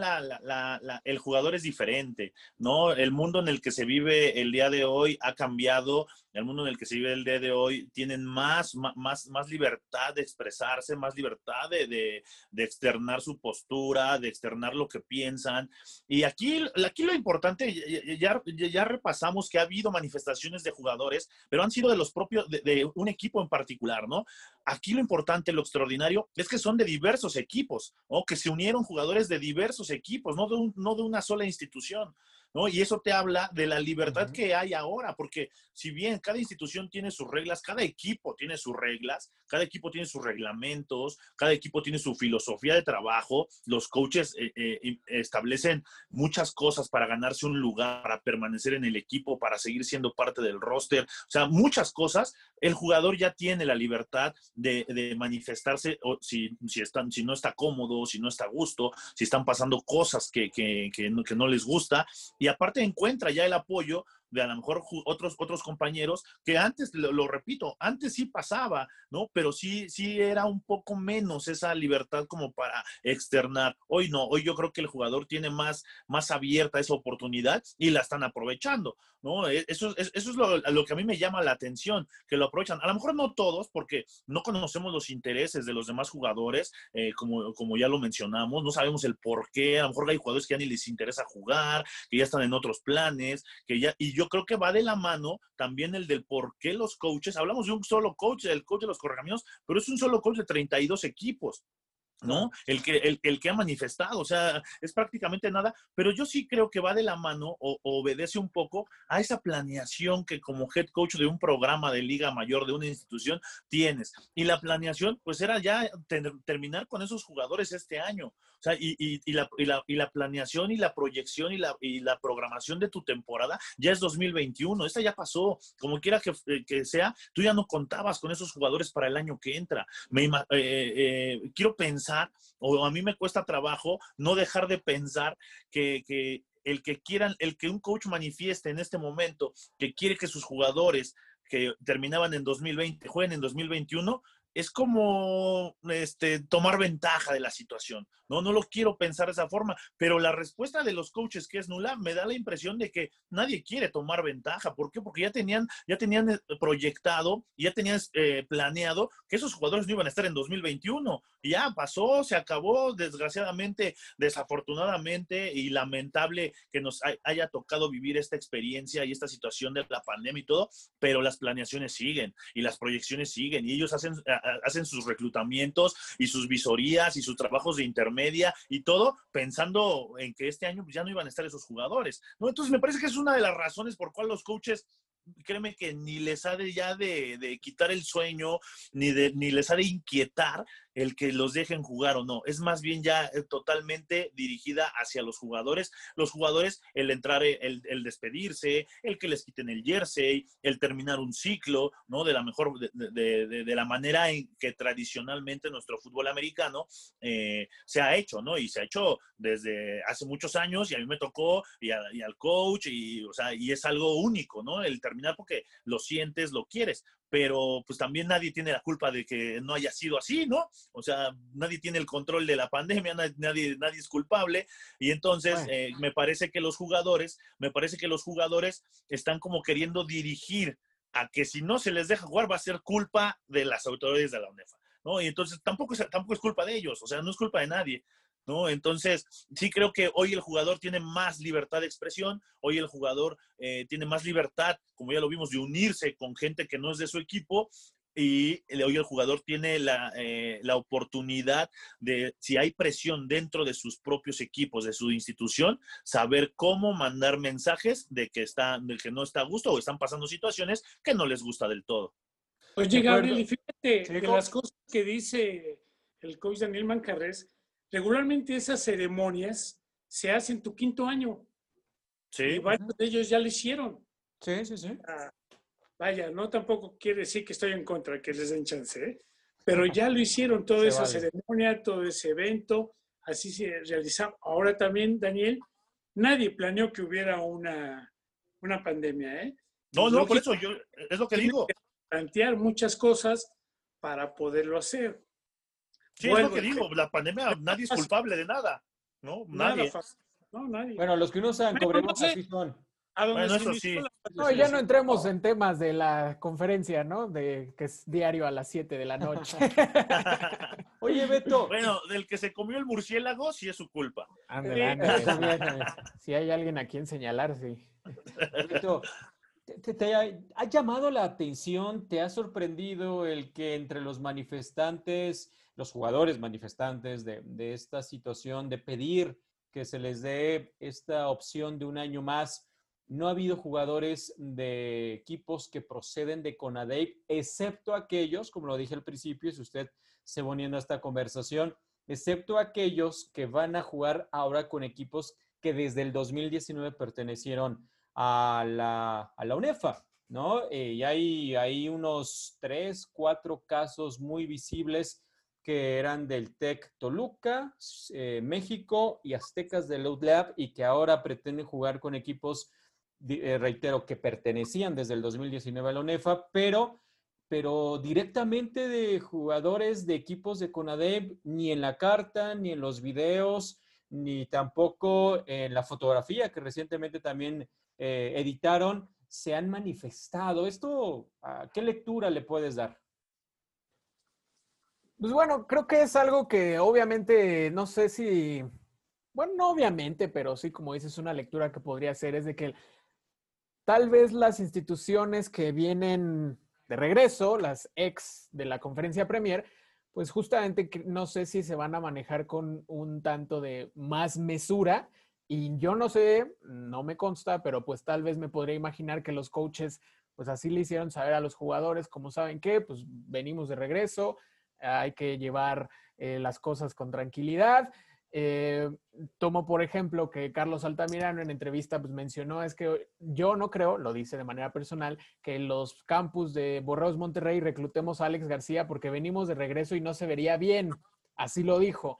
el jugador es diferente, ¿no? El mundo en el que se vive el día de hoy ha cambiado, el mundo en el que se vive el día de hoy tienen más, más, más libertad de expresarse, más libertad de, externar su postura, de externar lo que piensan. Y aquí, aquí lo importante, ya, ya repasamos que ha habido manifestaciones de jugadores, pero han sido de los propios, de, un equipo en particular, ¿no? Aquí lo importante, lo extraordinario, es que son de diversos equipos, o que se unieron jugadores de diversos equipos, no de, no de una sola institución. ¿No? Y eso te habla de la libertad que hay ahora, porque si bien cada institución tiene sus reglas, cada equipo tiene sus reglas, cada equipo tiene sus reglamentos, cada equipo tiene su filosofía de trabajo, los coaches eh, eh, establecen muchas cosas para ganarse un lugar, para permanecer en el equipo, para seguir siendo parte del roster, o sea, muchas cosas, el jugador ya tiene la libertad de, manifestarse o si, si, están, si no está cómodo, si no está a gusto, si están pasando cosas que, que, que, no, que no les gusta, y aparte encuentra ya el apoyo de a lo mejor otros, otros compañeros que antes, lo, repito, antes sí pasaba, ¿no? Pero sí, sí era un poco menos esa libertad como para externar. Hoy no, hoy yo creo que el jugador tiene más, más abierta esa oportunidad y la están aprovechando, ¿no? Eso, eso es lo, lo, que a mí me llama la atención, que lo aprovechan. A lo mejor no todos, porque no conocemos los intereses de los demás jugadores, eh, como, como ya lo mencionamos, no sabemos el por qué, a lo mejor hay jugadores que ya ni les interesa jugar, que ya están en otros planes, que ya, y yo creo que va de la mano también el del por qué los coaches, hablamos de un solo coach, el coach de los correcaminos, pero es un solo coach de 32 equipos. ¿No? El que, el, el, que ha manifestado, o sea, es prácticamente nada, pero yo sí creo que va de la mano o, obedece un poco a esa planeación que como head coach de un programa de liga mayor, de una institución, tienes. Y la planeación, pues era ya terminar con esos jugadores este año. O sea, y, y, y, la, y, la, planeación y la proyección y la, y la programación de tu temporada ya es 2021. Esta ya pasó. Como quiera que, eh, que sea, tú ya no contabas con esos jugadores para el año que entra. Me, eh, eh, quiero o a mí me cuesta trabajo no dejar de pensar que, que el que quieran, el que un coach manifieste en este momento que quiere que sus jugadores que terminaban en 2020 jueguen en 2021, es como este, tomar ventaja de la situación. No, no lo quiero pensar de esa forma, pero la respuesta de los coaches que es nula me da la impresión de que nadie quiere tomar ventaja. ¿Por qué? Porque ya tenían, ya tenían eh, proyectado, ya tenían eh, planeado que esos jugadores no iban a estar en 2021. Y ya pasó, se acabó, desgraciadamente, desafortunadamente y lamentable que nos haya tocado vivir esta experiencia y esta situación de la pandemia y todo, pero las planeaciones siguen y las proyecciones siguen y ellos hacen hacen sus reclutamientos y sus visorías y sus trabajos de intermedia y todo pensando en que este año ya no iban a estar esos jugadores, ¿no? Entonces me parece que es una de las razones por cual los coaches créeme que ni les ha de ya de, de, quitar el sueño, ni, de, ni les ha de inquietar el que los dejen jugar o no. Es más bien ya eh, totalmente dirigida hacia los jugadores. Los jugadores, el entrar, eh, el, el despedirse, el que les quiten el jersey, el terminar un ciclo, ¿no? De la mejor, de, de, la manera en que tradicionalmente nuestro fútbol americano eh, se ha hecho, ¿no? Y se ha hecho desde hace muchos años y a mí me tocó y, y al coach y, o sea, y es algo único, ¿no? El terminar porque lo sientes, lo quieres pero pues también nadie tiene la culpa de que no haya sido así, ¿no? O sea, nadie tiene el control de la pandemia, nadie, nadie es culpable y entonces eh, me parece que los jugadores, me parece que los jugadores están como queriendo dirigir a que si no se les deja jugar va a ser culpa de las autoridades de la UNEFA, ¿no? Y entonces tampoco es, tampoco es culpa de ellos, o sea, no es culpa de nadie. ¿No? Entonces, sí creo que hoy el jugador tiene más libertad de expresión, hoy el jugador eh, tiene más libertad, como ya lo vimos, de unirse con gente que no es de su equipo y hoy el jugador tiene la, eh, la, oportunidad de, si hay presión dentro de sus propios equipos, de su institución, saber cómo mandar mensajes de que, está, de que no está a gusto o están pasando situaciones que no les gusta del todo. Oye, Gabriel, fíjate que las cosas que dice el coach Daniel Mancarres regularmente esas ceremonias se hacen tu quinto año. Sí. Y varios de ellos ya lo hicieron. Sí, sí, sí. Ah, vaya, no tampoco quiere decir que estoy en contra, que les den chance, ¿eh? pero ya lo hicieron, toda esa ceremonia, todo ese evento, así se realizó. Ahora también, Daniel, nadie planeó que hubiera una, una pandemia, ¿eh? No, no, por eso yo, es lo que digo. plantear muchas cosas para poderlo hacer. Sí, es lo que digo, la pandemia, nadie es culpable de nada, ¿no? Nadie. No, nadie. Bueno, los que no sean cobremos así son. Bueno, eso sí. No, ya no entremos en temas de la conferencia, ¿no? De que es diario a las 7 de la noche. Oye, Beto. Bueno, del que se comió el murciélago, sí es su culpa. Si hay alguien a quien señalar, sí. Beto, ¿te, ha llamado la atención, te ha sorprendido el que entre los manifestantes los jugadores manifestantes de, esta situación, de pedir que se les dé esta opción de un año más. No ha habido jugadores de equipos que proceden de CONADEIP, excepto aquellos, como lo dije al principio, si usted se va uniendo a esta conversación, excepto aquellos que van a jugar ahora con equipos que desde el 2019 pertenecieron a la, a la UNEFA, ¿no? Eh, y hay, hay unos tres, cuatro casos muy visibles que eran del TEC Toluca, eh, México y Aztecas del Lab y que ahora pretenden jugar con equipos, eh, reitero, que pertenecían desde el 2019 a la UNEFA, pero, pero directamente de jugadores de equipos de CONADEP, ni en la carta, ni en los videos, ni tampoco en la fotografía que recientemente también eh, editaron, se han manifestado. ¿Esto a qué lectura le puedes dar? Pues bueno, creo que es algo que obviamente, no sé si, bueno, no obviamente, pero sí, como dices, una lectura que podría ser es de que tal vez las instituciones que vienen de regreso, las ex de la conferencia Premier, pues justamente no sé si se van a manejar con un tanto de más mesura. Y yo no sé, no me consta, pero pues tal vez me podría imaginar que los coaches, pues así le hicieron saber a los jugadores, como saben que, pues venimos de regreso, hay que llevar eh, las cosas con tranquilidad. Eh, tomo por ejemplo que Carlos Altamirano en entrevista pues mencionó es que yo no creo, lo dice de manera personal, que los campus de Borreos Monterrey reclutemos a Alex García porque venimos de regreso y no se vería bien. Así lo dijo.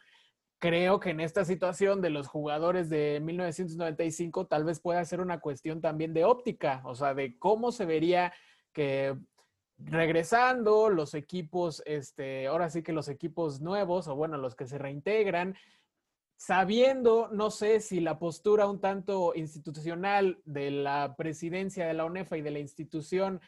Creo que en esta situación de los jugadores de 1995 tal vez pueda ser una cuestión también de óptica, o sea, de cómo se vería que regresando los equipos, este, ahora sí que los equipos nuevos, o bueno, los que se reintegran, sabiendo, no sé si la postura un tanto institucional de la presidencia de la UNEFA y de la institución,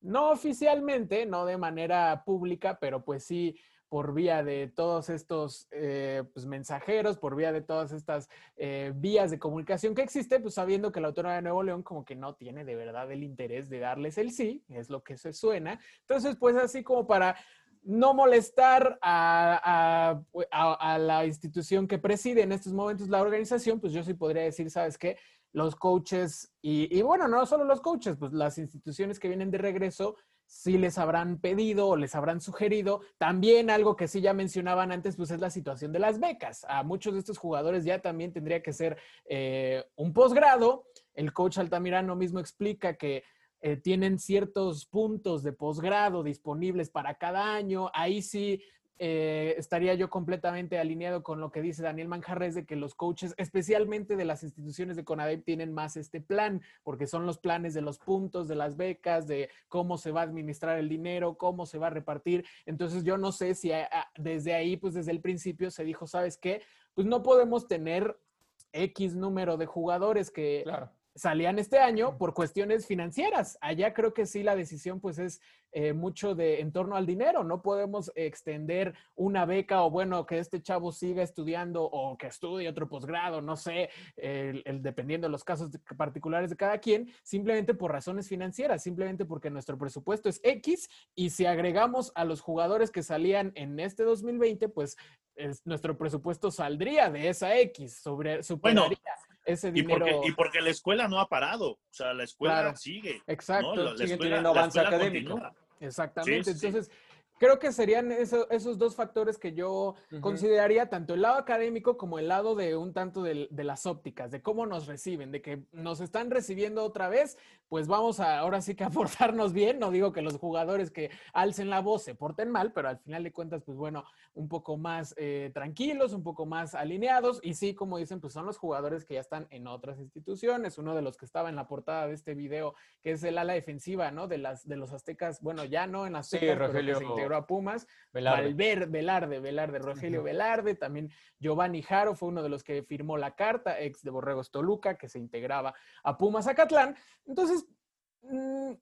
no oficialmente, no de manera pública, pero pues sí por vía de todos estos eh, pues, mensajeros, por vía de todas estas eh, vías de comunicación que existe, pues sabiendo que la autora de Nuevo León como que no tiene de verdad el interés de darles el sí, es lo que se suena. Entonces, pues así como para no molestar a, a, la institución que preside en estos momentos la organización, pues yo sí podría decir, ¿sabes qué? Los coaches, y, y bueno, no solo los coaches, pues las instituciones que vienen de regreso, si les habrán pedido o les habrán sugerido. También algo que sí ya mencionaban antes, pues es la situación de las becas. A muchos de estos jugadores ya también tendría que ser eh, un posgrado. El coach Altamirano mismo explica que eh, tienen ciertos puntos de posgrado disponibles para cada año. Ahí sí eh, estaría yo completamente alineado con lo que dice Daniel Manjarres de que los coaches, especialmente de las instituciones de CONADEP, tienen más este plan, porque son los planes de los puntos, de las becas, de cómo se va a administrar el dinero, cómo se va a repartir. Entonces yo no sé si desde ahí, pues desde el principio se dijo, ¿sabes qué? Pues no podemos tener X número de jugadores que claro salían este año por cuestiones financieras. Allá creo que sí la decisión pues es eh, mucho de en torno al dinero. No podemos extender una beca o bueno, que este chavo siga estudiando o que estudie otro posgrado, no sé, el, dependiendo de los casos particulares de cada quien, simplemente por razones financieras, simplemente porque nuestro presupuesto es X y si agregamos a los jugadores que salían en este 2020, pues nuestro presupuesto saldría de esa X, sobre, superaría. Bueno ese dinero. Y porque, la escuela no ha parado, o sea, la escuela sigue. Exacto, ¿no? sigue teniendo avance académico. Exactamente, entonces creo que serían esos dos factores que yo consideraría, tanto el lado académico como el lado de un tanto de, las ópticas, de cómo nos reciben, de que nos están recibiendo otra vez, pues vamos a ahora sí que a portarnos bien. No digo que los jugadores que alcen la voz se porten mal, pero al final de cuentas, pues bueno, un poco más eh, tranquilos, un poco más alineados. Y sí, como dicen, pues son los jugadores que ya están en otras instituciones. Uno de los que estaba en la portada de este video, que es el ala defensiva, ¿no? De las de los aztecas, bueno, ya no en aztecas, sí, pero se integró a Pumas. Velarde. Velarde, Velarde, Rogelio Velarde. También Giovanni Jaro fue uno de los que firmó la carta, ex de Borregos Toluca, que se integraba a Pumas Acatlán. Entonces, mm,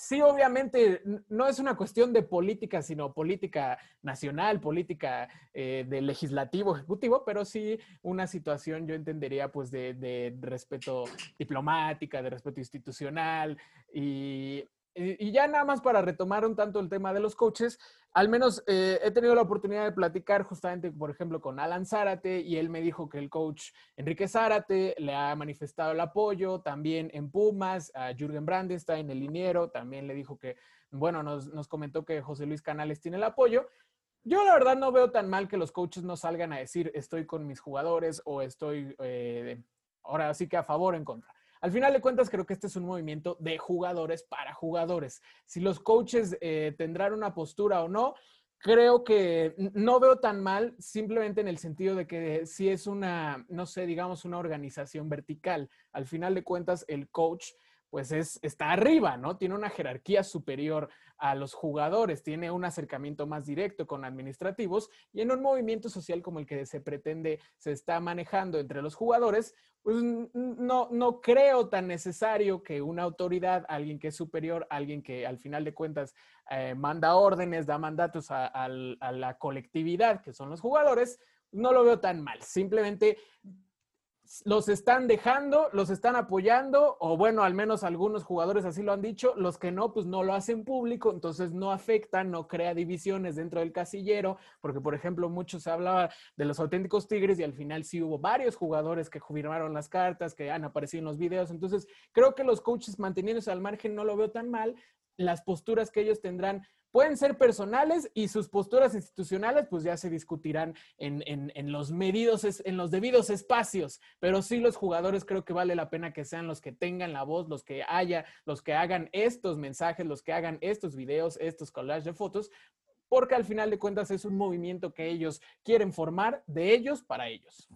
sí, obviamente, no es una cuestión de política, sino política nacional, política eh, de legislativo, ejecutivo, pero sí una situación, yo entendería, pues, de, de respeto diplomática, de respeto institucional y y ya nada más para retomar un tanto el tema de los coaches, al menos eh, he tenido la oportunidad de platicar justamente, por ejemplo, con Alan Zárate y él me dijo que el coach Enrique Zárate le ha manifestado el apoyo, también en Pumas, a Jürgen Brandenstein, el liniero, también le dijo que, bueno, nos, nos comentó que José Luis Canales tiene el apoyo. Yo la verdad no veo tan mal que los coaches no salgan a decir estoy con mis jugadores o estoy eh, ahora sí que a favor o en contra. Al final de cuentas, creo que este es un movimiento de jugadores para jugadores. Si los coaches eh, tendrán una postura o no, creo que no veo tan mal, simplemente en el sentido de que si es una, no sé, digamos, una organización vertical. Al final de cuentas, el coach pues es, está arriba, ¿no? Tiene una jerarquía superior a los jugadores, tiene un acercamiento más directo con administrativos y en un movimiento social como el que se pretende, se está manejando entre los jugadores, pues no, no creo tan necesario que una autoridad, alguien que es superior, alguien que al final de cuentas eh, manda órdenes, da mandatos a, a la colectividad, que son los jugadores, no lo veo tan mal. Simplemente los están dejando, los están apoyando, o bueno, al menos algunos jugadores así lo han dicho, los que no, pues no lo hacen público, entonces no afecta, no crea divisiones dentro del casillero, porque por ejemplo, muchos se hablaba de los auténticos Tigres y al final sí hubo varios jugadores que firmaron las cartas, que han aparecido en los videos, entonces creo que los coaches manteniéndose al margen no lo veo tan mal, las posturas que ellos tendrán pueden ser personales y sus posturas institucionales pues ya se discutirán en, los medidos, en los debidos espacios, pero sí los jugadores creo que vale la pena que sean los que tengan la voz, los que haya, los que hagan estos mensajes, los que hagan estos videos, estos collages de fotos, porque al final de cuentas es un movimiento que ellos quieren formar de ellos para ellos.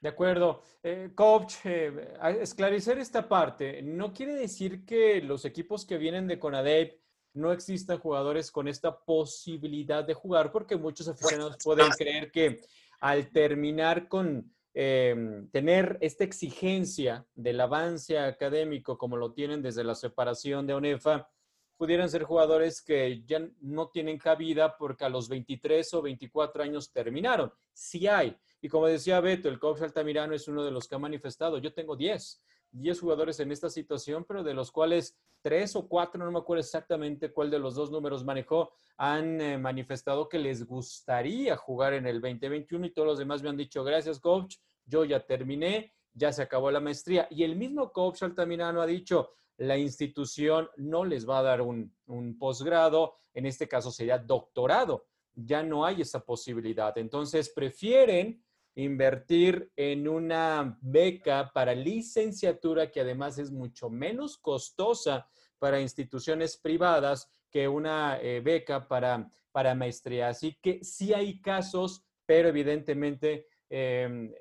De acuerdo. Eh, coach, eh, esclarecer esta parte, no quiere decir que los equipos que vienen de CONADEP no existan jugadores con esta posibilidad de jugar, porque muchos aficionados pueden creer que al terminar con eh, tener esta exigencia del avance académico como lo tienen desde la separación de ONEFA, pudieran ser jugadores que ya no tienen cabida porque a los 23 o 24 años terminaron. Sí hay. Y como decía Beto, el coach Altamirano es uno de los que ha manifestado. Yo tengo 10. 10 jugadores en esta situación, pero de los cuales tres o cuatro, no me acuerdo exactamente cuál de los dos números manejó, han eh, manifestado que les gustaría jugar en el 2021 y todos los demás me han dicho, gracias coach, yo ya terminé, ya se acabó la maestría. Y el mismo coach Altamirano ha dicho, la institución no les va a dar un, un posgrado, en este caso sería doctorado, ya no hay esa posibilidad. Entonces prefieren invertir en una beca para licenciatura que además es mucho menos costosa para instituciones privadas que una eh, beca para, para maestría. Así que sí hay casos, pero evidentemente em,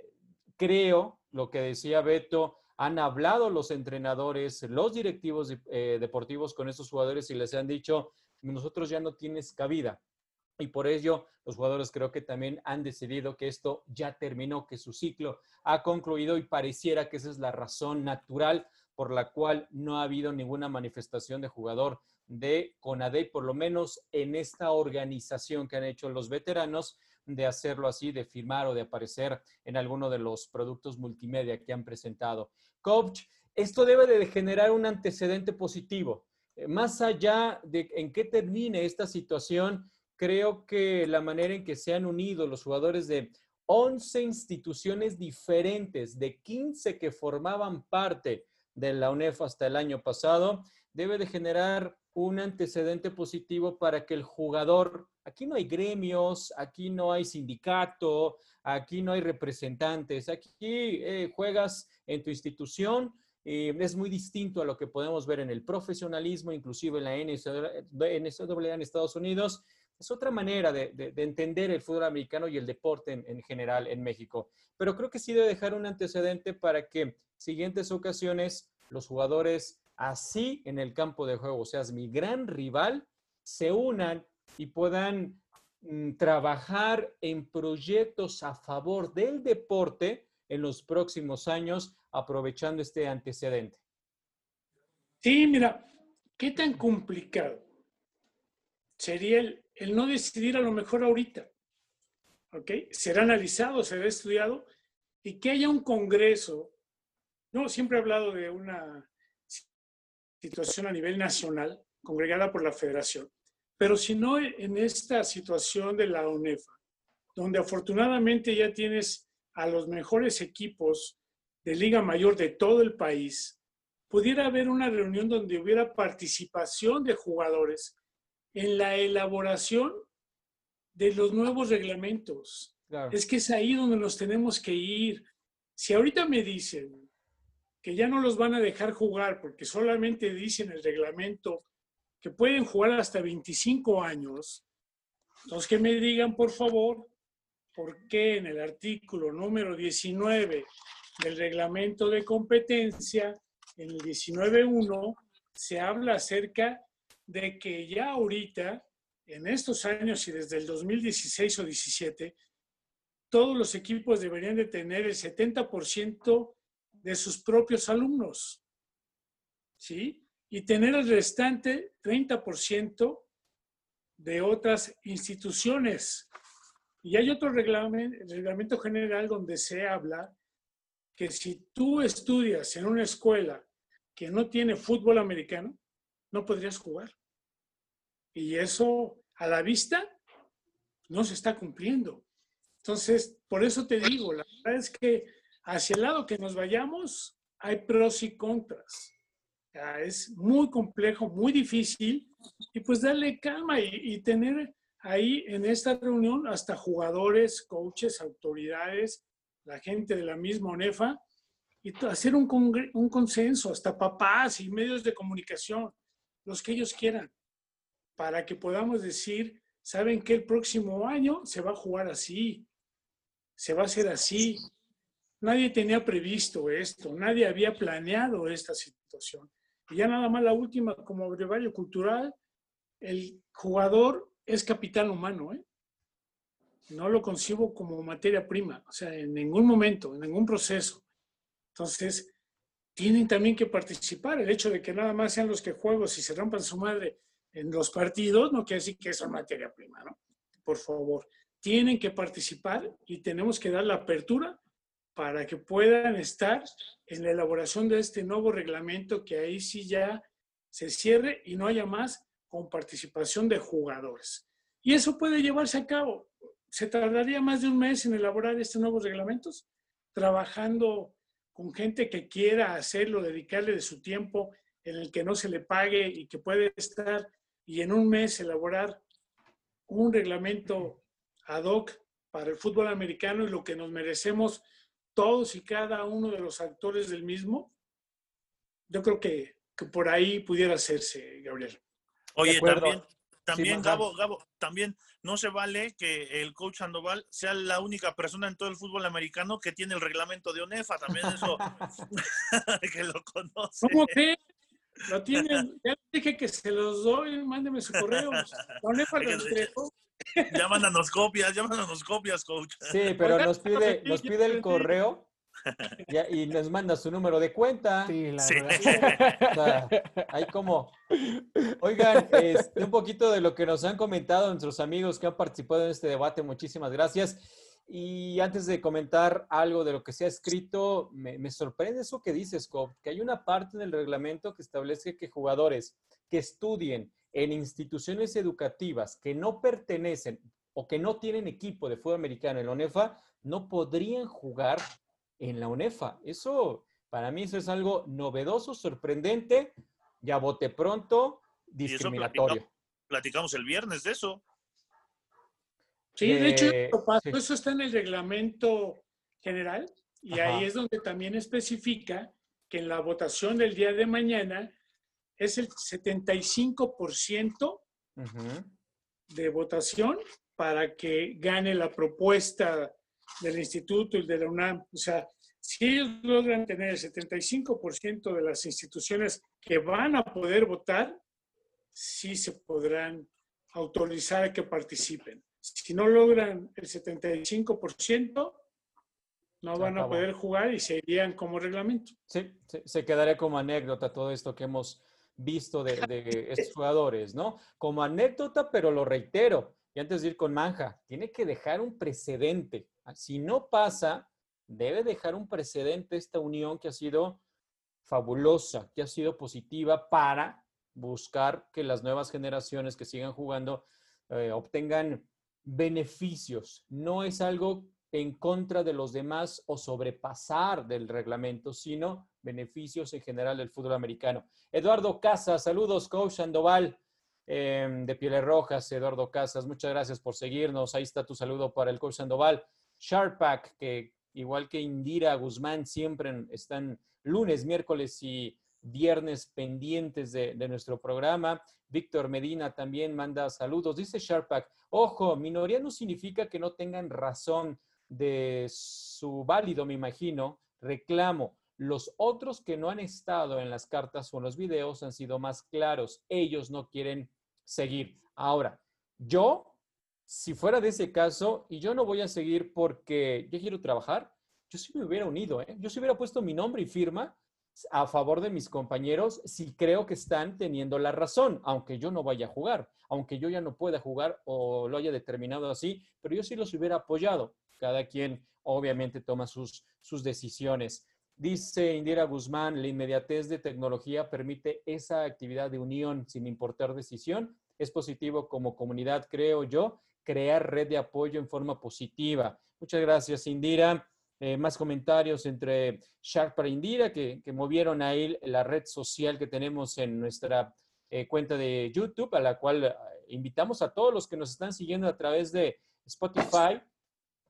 creo lo que decía Beto, han hablado los entrenadores, los directivos eh, deportivos con estos jugadores y les han dicho, nosotros ya no tienes cabida. Y por ello, los jugadores creo que también han decidido que esto ya terminó, que su ciclo ha concluido y pareciera que esa es la razón natural por la cual no ha habido ninguna manifestación de jugador de CONADE, por lo menos en esta organización que han hecho los veteranos, de hacerlo así, de firmar o de aparecer en alguno de los productos multimedia que han presentado. Coach, esto debe de generar un antecedente positivo. Eh, más allá de en qué termine esta situación, creo que la manera en que se han unido los jugadores de 11 instituciones diferentes, de 15 que formaban parte de la UNEF hasta el año pasado, debe de generar un antecedente positivo para que el jugador, aquí no hay gremios, aquí no hay sindicato, aquí no hay representantes, aquí eh, juegas en tu institución, y es muy distinto a lo que podemos ver en el profesionalismo, inclusive en la NCAA en Estados Unidos, es otra manera de, entender el fútbol americano y el deporte en, general en México. Pero creo que sí debe dejar un antecedente para que siguientes ocasiones los jugadores así en el campo de juego, o sea, mi gran rival, se unan y puedan mm, trabajar en proyectos a favor del deporte en los próximos años, aprovechando este antecedente. Sí, mira, qué tan complicado sería el, el no decidir a lo mejor ahorita. ¿Ok? Será analizado, será estudiado y que haya un congreso. No, siempre he hablado de una situación a nivel nacional, congregada por la federación. Pero si no en esta situación de la UNEFA, donde afortunadamente ya tienes a los mejores equipos de Liga Mayor de todo el país, pudiera haber una reunión donde hubiera participación de jugadores en la elaboración de los nuevos reglamentos. Es que es ahí donde nos tenemos que ir. Si ahorita me dicen que ya no los van a dejar jugar porque solamente dicen el reglamento que pueden jugar hasta 25 años, entonces que me digan, por favor, por qué en el artículo número 19 del reglamento de competencia, en el 19.1, se habla acerca de que ya ahorita, en estos años y desde el 2016 o 17, todos los equipos deberían de tener el 70% de sus propios alumnos. ¿Sí? y tener el restante 30% de otras instituciones. Y hay otro reglamento, reglamento general donde se habla que si tú estudias en una escuela que no tiene fútbol americano, no podrías jugar. Y eso a la vista no se está cumpliendo. Entonces, por eso te digo, la verdad es que hacia el lado que nos vayamos, hay pros y contras es muy complejo, muy difícil, y pues darle calma y, tener ahí en esta reunión hasta jugadores, coaches, autoridades, la gente de la misma ONEFA, y hacer un, un consenso, hasta papás y medios de comunicación, los que ellos quieran, para que podamos decir, saben que el próximo año se va a jugar así, se va a hacer así. Nadie tenía previsto esto, nadie había planeado esta situación. Y ya nada más la última, como brevario cultural, el jugador es capital humano, ¿eh? No lo concibo como materia prima, o sea, en ningún momento, en ningún proceso. Entonces, tienen también que participar. El hecho de que nada más sean los que jueguen y se rompan su madre en los partidos, no quiere decir que son materia prima, ¿no? Por favor, tienen que participar y tenemos que dar la apertura para que puedan estar en la elaboración de este nuevo reglamento que ahí sí ya se cierre y no haya más con participación de jugadores. Y eso puede llevarse a cabo. Se tardaría más de un mes en elaborar estos nuevos reglamentos, trabajando con gente que quiera hacerlo, dedicarle de su tiempo en el que no se le pague y que puede estar y en un mes elaborar un reglamento ad hoc para el fútbol americano y lo que nos merecemos todos y cada uno de los actores del mismo, yo creo que, por ahí pudiera hacerse, Gabriel. Oye, también, también Gabo, Gabo, también no se vale que el coach Sandoval sea la única persona en todo el fútbol americano que tiene el reglamento de ONEFA, también eso, que lo conoce. ¿Cómo que? Lo tienen, ya dije que se los doy, mándeme su correo. Ya mándanos copias, ya mándanos copias, coach. Sí, pero nos pide, nos pide el correo y nos manda su número de cuenta. Sí, la verdad. hay como. Oigan, este, un poquito de lo que nos han comentado nuestros amigos que han participado en este debate, muchísimas gracias. Y antes de comentar algo de lo que se ha escrito, me, sorprende eso que dices, Cobb, que hay una parte del reglamento que establece que jugadores que estudien en instituciones educativas que no pertenecen o que no tienen equipo de fútbol americano en la UNEFA, no podrían jugar en la UNEFA. Eso, para mí, eso es algo novedoso, sorprendente, ya bote pronto, discriminatorio. platicamos, el viernes de eso. Sí, de hecho, eso está en el reglamento general y ahí es donde también especifica que en la votación del día de mañana es el 75% de votación para que gane la propuesta del instituto y de la UNAM. O sea, si ellos logran tener el 75% de las instituciones que van a poder votar, sí se podrán autorizar a que participen. Si no logran el 75%, no van a poder jugar y seguirían como reglamento. Sí, se quedaría como anécdota todo esto que hemos visto de, estos jugadores, ¿no? Como anécdota, pero lo reitero, y antes de ir con Manja, tiene que dejar un precedente. Si no pasa, debe dejar un precedente esta unión que ha sido fabulosa, que ha sido positiva para buscar que las nuevas generaciones que sigan jugando eh, obtengan beneficios. No es algo en contra de los demás o sobrepasar del reglamento, sino beneficios en general del fútbol americano. Eduardo Casas, saludos, coach Sandoval em, de Pieles Rojas, Eduardo Casas, muchas gracias por seguirnos. Ahí está tu saludo para el coach Sandoval. Sharpak, que igual que Indira Guzmán, siempre están lunes, miércoles y viernes pendientes de, nuestro programa. Víctor Medina también manda saludos. Dice Sharpak, ojo, minoría no significa que no tengan razón de su válido, me imagino, reclamo. Los otros que no han estado en las cartas o en los videos han sido más claros. Ellos no quieren seguir. Ahora, yo, si fuera de ese caso, y yo no voy a seguir porque yo quiero trabajar, yo sí me hubiera unido, ¿eh? yo sí hubiera puesto mi nombre y firma a favor de mis compañeros si creo que están teniendo la razón, aunque yo no vaya a jugar, aunque yo ya no pueda jugar o lo haya determinado así, pero yo sí los hubiera apoyado. Cada quien obviamente toma sus, sus decisiones. Dice Indira Guzmán, la inmediatez de tecnología permite esa actividad de unión sin importar decisión. Es positivo como comunidad, creo yo, crear red de apoyo en forma positiva. Muchas gracias, Indira. Eh, más comentarios entre Shark para Indira, que, movieron ahí la red social que tenemos en nuestra eh, cuenta de YouTube, a la cual eh, invitamos a todos los que nos están siguiendo a través de Spotify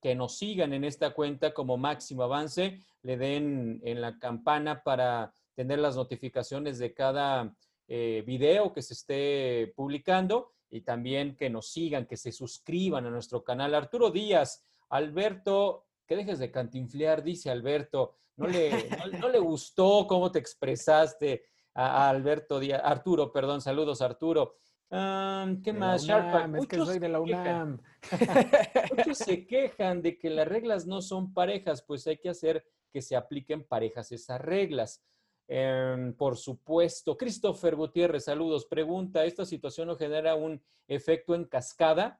que nos sigan en esta cuenta como máximo avance, le den en la campana para tener las notificaciones de cada video que se esté publicando y también que nos sigan, que se suscriban a nuestro canal. Arturo Díaz, Alberto, que dejes de cantinflear, dice Alberto. No le, no, le gustó cómo te expresaste a, Alberto Díaz, Arturo, perdón, saludos Arturo. ¿Qué más? Muchos de la UNAM. Muchos se quejan de que las reglas no son parejas, pues hay que hacer que se apliquen parejas esas reglas. Em, por supuesto. Christopher Gutiérrez, saludos. Pregunta, ¿esta situación no genera un efecto en cascada?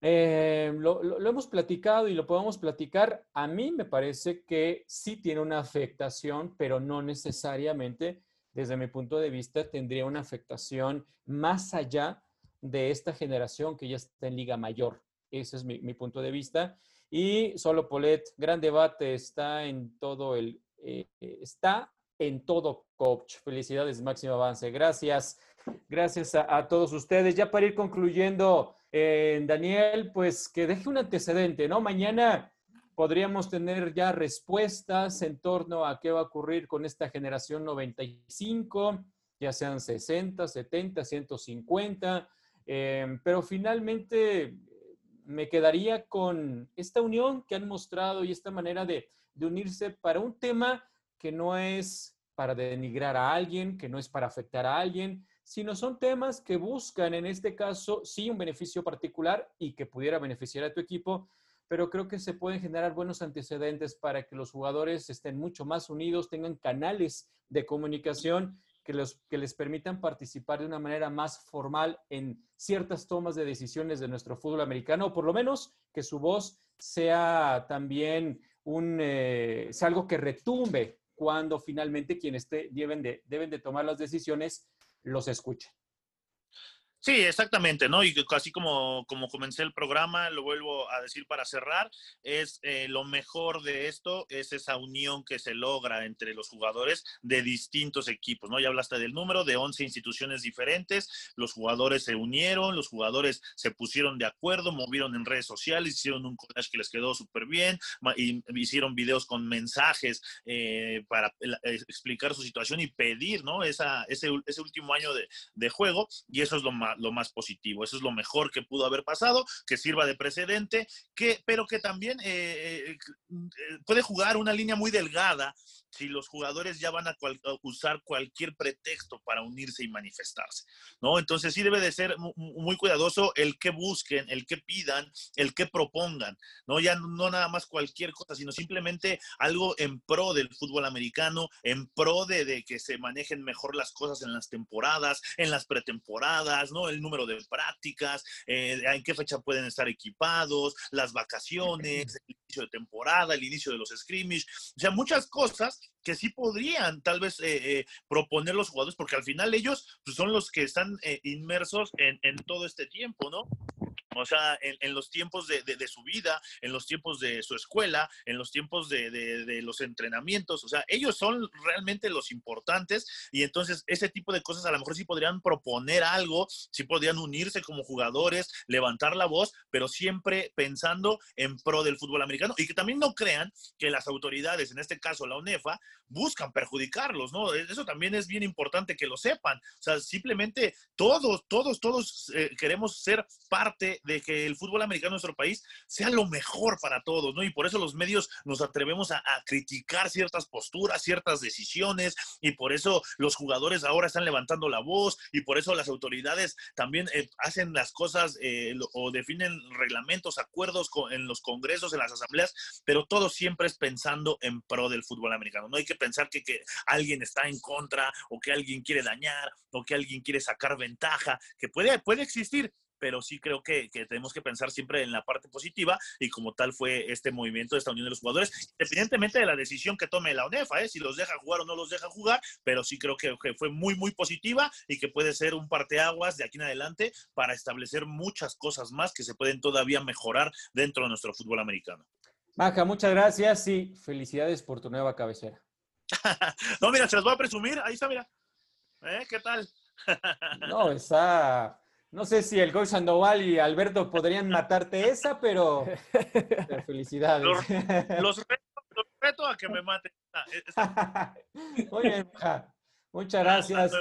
Em, lo, lo, hemos platicado y lo podemos platicar. A mí me parece que sí tiene una afectación, pero no necesariamente desde mi punto de vista, tendría una afectación más allá de esta generación que ya está en Liga Mayor. Ese es mi, punto de vista. Y solo Polet, gran debate, está en todo el, eh, está en todo coach. Felicidades, máximo avance. Gracias, gracias a, todos ustedes. Ya para ir concluyendo, eh, Daniel, pues que deje un antecedente, ¿no? Mañana podríamos tener ya respuestas en torno a qué va a ocurrir con esta generación 95, ya sean 60, 70, 150, pero finalmente me quedaría con esta unión que han mostrado y esta manera de, de unirse para un tema que no es para denigrar a alguien, que no es para afectar a alguien, sino son temas que buscan, en este caso, sí un beneficio particular y que pudiera beneficiar a tu equipo, pero creo que se pueden generar buenos antecedentes para que los jugadores estén mucho más unidos, tengan canales de comunicación que, los, que les permitan participar de una manera más formal en ciertas tomas de decisiones de nuestro fútbol americano, o por lo menos que su voz sea también un, eh, algo que retumbe cuando finalmente quienes deben, de, deben de tomar las decisiones los escuchen. Sí, exactamente, ¿no? Y así como, como comencé el programa, lo vuelvo a decir para cerrar, es eh, lo mejor de esto es esa unión que se logra entre los jugadores de distintos equipos, ¿no? Ya hablaste del número de 11 instituciones diferentes, los jugadores se unieron, los jugadores se pusieron de acuerdo, movieron en redes sociales, hicieron un collage que les quedó súper bien, hicieron videos con mensajes eh, para eh, explicar su situación y pedir, ¿no? Esa, ese, ese último año de, de juego, y eso es lo más lo más positivo. Eso es lo mejor que pudo haber pasado, que sirva de precedente, que, pero que también eh, eh, eh, puede jugar una línea muy delgada si los jugadores ya van a, usar cualquier pretexto para unirse y manifestarse, ¿no? Entonces sí debe de ser muy cuidadoso el que busquen, el que pidan, el que propongan, ¿no? Ya no nada más cualquier cosa, sino simplemente algo en pro del fútbol americano, en pro de, de que se manejen mejor las cosas en las temporadas, en las pretemporadas, ¿no? ¿No? El número de prácticas, eh, en qué fecha pueden estar equipados, las vacaciones, el inicio de temporada, el inicio de los scrimmage, o sea, muchas cosas que sí podrían tal vez eh, eh, proponer los jugadores, porque al final ellos pues, son los que están inmersos en, en todo este tiempo, ¿no? O sea, en, los tiempos de, su vida, en los tiempos de su escuela, en los tiempos de, los entrenamientos. O sea, ellos son realmente los importantes y entonces ese tipo de cosas a lo mejor sí podrían proponer algo, sí podrían unirse como jugadores, levantar la voz, pero siempre pensando en pro del fútbol americano y que también no crean que las autoridades, en este caso la UNEFA, buscan perjudicarlos, ¿no? E, eso también es bien importante que lo sepan. O sea, simplemente todos, todos, todos eh, queremos ser parte de que el fútbol americano en nuestro país sea lo mejor para todos, ¿no? Y por eso los medios nos atrevemos a, criticar ciertas posturas, ciertas decisiones, y por eso los jugadores ahora están levantando la voz, y por eso las autoridades también eh, hacen las cosas eh, o definen reglamentos, acuerdos en los congresos, en las asambleas, pero todo siempre es pensando en pro del fútbol americano. No hay que pensar que, que alguien está en contra o que alguien quiere dañar o que alguien quiere sacar ventaja, que puede, puede existir, pero sí creo que, tenemos que pensar siempre en la parte positiva y como tal fue este movimiento, esta unión de los jugadores, independientemente de la decisión que tome la UNEFA, ¿eh? si los deja jugar o no los deja jugar, pero sí creo que, fue muy, muy positiva y que puede ser un parteaguas de aquí en adelante para establecer muchas cosas más que se pueden todavía mejorar dentro de nuestro fútbol americano. Maja, muchas gracias y felicidades por tu nueva cabecera. no, mira, se las voy a presumir. Ahí está, mira. ¿Eh? ¿Qué tal? no, está no sé si el coach Sandoval y Alberto podrían matarte esa, pero, felicidades. Los, reto, a que me maten. Oye, muchas gracias.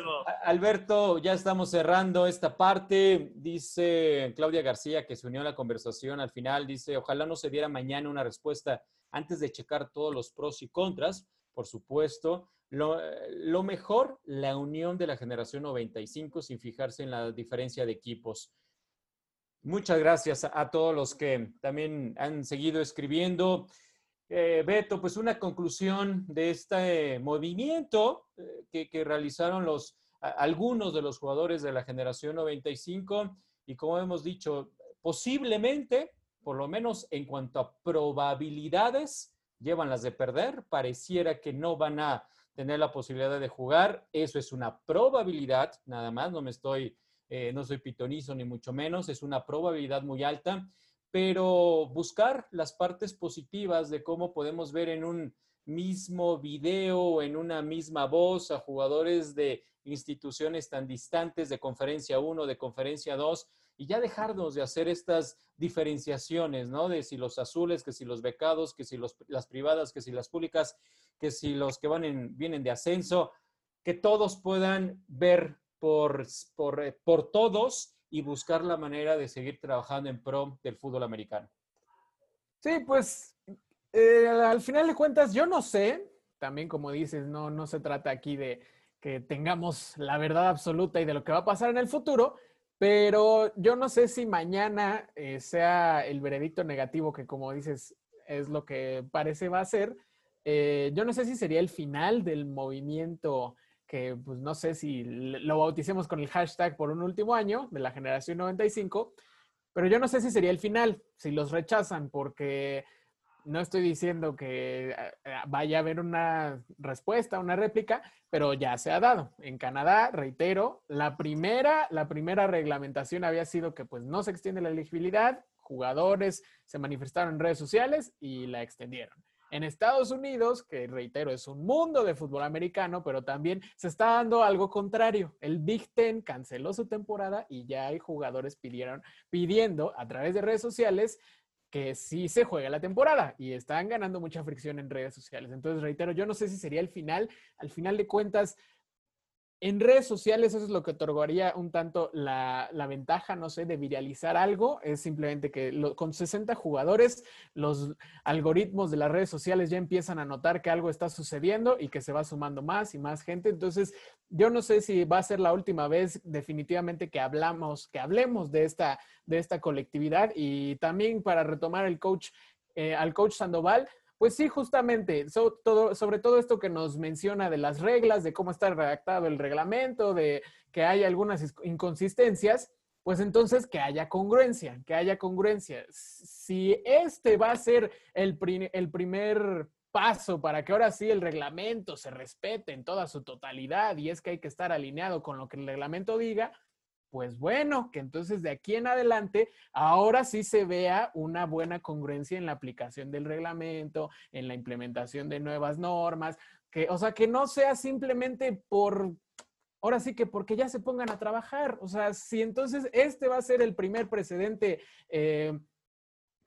Alberto, ya estamos cerrando esta parte. Dice Claudia García, que se unió a la conversación al final, dice, ojalá no se diera mañana una respuesta antes de checar todos los pros y contras, por supuesto. Lo, mejor, la unión de la generación 95 sin fijarse en la diferencia de equipos. Muchas gracias a, todos los que también han seguido escribiendo. Eh, Beto, pues una conclusión de este movimiento eh, que, realizaron los, algunos de los jugadores de la generación 95 y como hemos dicho, posiblemente, por lo menos en cuanto a probabilidades, llevan las de perder, pareciera que no van a tener la posibilidad de jugar. Eso es una probabilidad, nada más, no me estoy, eh, no soy pitonizo ni mucho menos, es una probabilidad muy alta, pero buscar las partes positivas de cómo podemos ver en un mismo video, en una misma voz a jugadores de instituciones tan distantes, de conferencia 1, de conferencia 2, y ya dejarnos de hacer estas diferenciaciones, ¿no? De si los azules, que si los becados, que si los, las privadas, que si las públicas, que si los que van en, vienen de ascenso, que todos puedan ver por, por, eh, por todos y buscar la manera de seguir trabajando en pro del fútbol americano. Sí, pues eh, al final de cuentas, yo no sé, también como dices, no, no se trata aquí de que tengamos la verdad absoluta y de lo que va a pasar en el futuro, pero yo no sé si mañana eh, sea el veredicto negativo que como dices es lo que parece va a ser, eh, yo no sé si sería el final del movimiento que, pues no sé si lo bauticemos con el hashtag por un último año de la generación 95, pero yo no sé si sería el final, si los rechazan, porque no estoy diciendo que eh, vaya a haber una respuesta, una réplica, pero ya se ha dado. En Canadá, reitero, la primera, la primera reglamentación había sido que pues no se extiende la elegibilidad, jugadores se manifestaron en redes sociales y la extendieron. En Estados Unidos, que reitero, es un mundo de fútbol americano, pero también se está dando algo contrario. El Big Ten canceló su temporada y ya hay jugadores pidieron, pidiendo a través de redes sociales que sí se juega la temporada y están ganando mucha fricción en redes sociales. Entonces, reitero, yo no sé si sería el final. Al final de cuentas, en redes sociales eso es lo que otorgaría un tanto la, ventaja, no sé, de viralizar algo. Es simplemente que con 60 jugadores los algoritmos de las redes sociales ya empiezan a notar que algo está sucediendo y que se va sumando más y más gente. Entonces, yo no sé si va a ser la última vez definitivamente que hablamos, que hablemos de esta, de esta colectividad. Y también para retomar el coach, eh, al coach Sandoval, Pues sí, justamente, todo, sobre todo esto que nos menciona de las reglas, de cómo está redactado el reglamento, de que hay algunas inconsistencias, pues entonces que haya congruencia, que haya congruencia. Si este va a ser el, el primer paso para que ahora sí el reglamento se respete en toda su totalidad y es que hay que estar alineado con lo que el reglamento diga, pues bueno, que entonces de aquí en adelante ahora sí se vea una buena congruencia en la aplicación del reglamento, en la implementación de nuevas normas, que, o sea, que no sea simplemente por, ahora sí que porque ya se pongan a trabajar, o sea, si entonces este va a ser el primer precedente. Eh,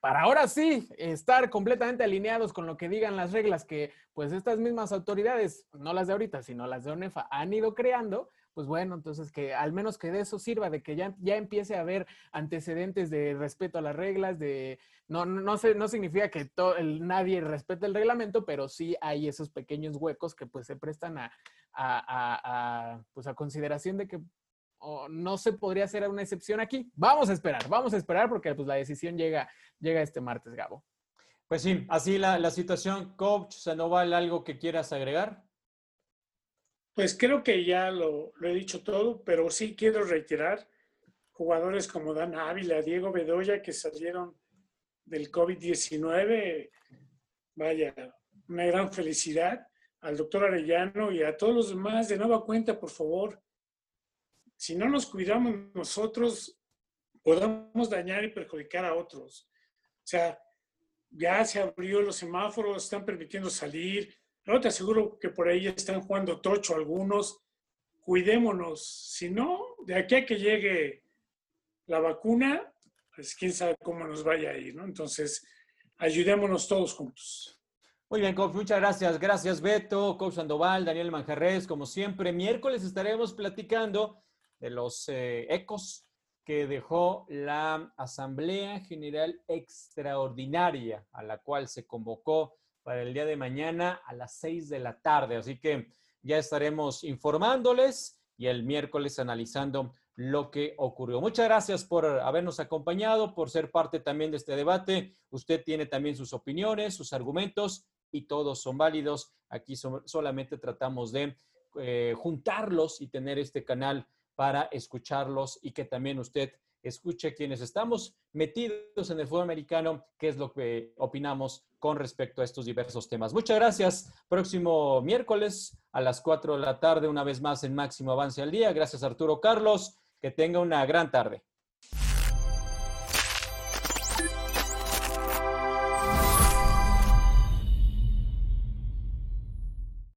para ahora sí estar completamente alineados con lo que digan las reglas que pues estas mismas autoridades, no las de ahorita, sino las de ONEFA, han ido creando, pues bueno, entonces que al menos que de eso sirva, de que ya, ya empiece a haber antecedentes de respeto a las reglas, de no, no, sé, no significa que el, nadie respete el reglamento, pero sí hay esos pequeños huecos que pues se prestan a, a, pues a consideración de que no se podría hacer una excepción aquí. Vamos a esperar, vamos a esperar porque pues la decisión llega, llega este martes, Gabo. Pues sí, así la, la situación. Coach Sandoval, ¿algo que quieras agregar? Pues creo que ya lo, he dicho todo, pero sí quiero reiterar jugadores como Dan Ávila, Diego Bedoya, que salieron del COVID-19. Vaya, una gran felicidad al doctor Arellano y a todos los demás. De nueva cuenta, por favor, si no nos cuidamos nosotros, podemos dañar y perjudicar a otros. O sea, ya se abrió los semáforos, están permitiendo salir, no te aseguro que por ahí están jugando tocho algunos. Cuidémonos. Si no, de aquí a que llegue la vacuna, pues quién sabe cómo nos vaya a ir, ¿no? Entonces, ayudémonos todos juntos. Muy bien, coach, muchas gracias. Gracias, Beto, coach Sandoval, Daniel Manjarres, como siempre. Miércoles estaremos platicando de los eh, ecos que dejó la Asamblea General Extraordinaria a la cual se convocó para el día de mañana a las 6 de la tarde. Así que ya estaremos informándoles y el miércoles analizando lo que ocurrió. Muchas gracias por habernos acompañado, por ser parte también de este debate. Usted tiene también sus opiniones, sus argumentos y todos son válidos. Aquí solamente tratamos de eh, juntarlos y tener este canal para escucharlos y que también usted escuche quienes estamos metidos en el fútbol americano, qué es lo que opinamos con respecto a estos diversos temas. Muchas gracias. Próximo miércoles a las 4 de la tarde, una vez más en Máximo Avance al Día. Gracias Arturo Carlos. Que tenga una gran tarde.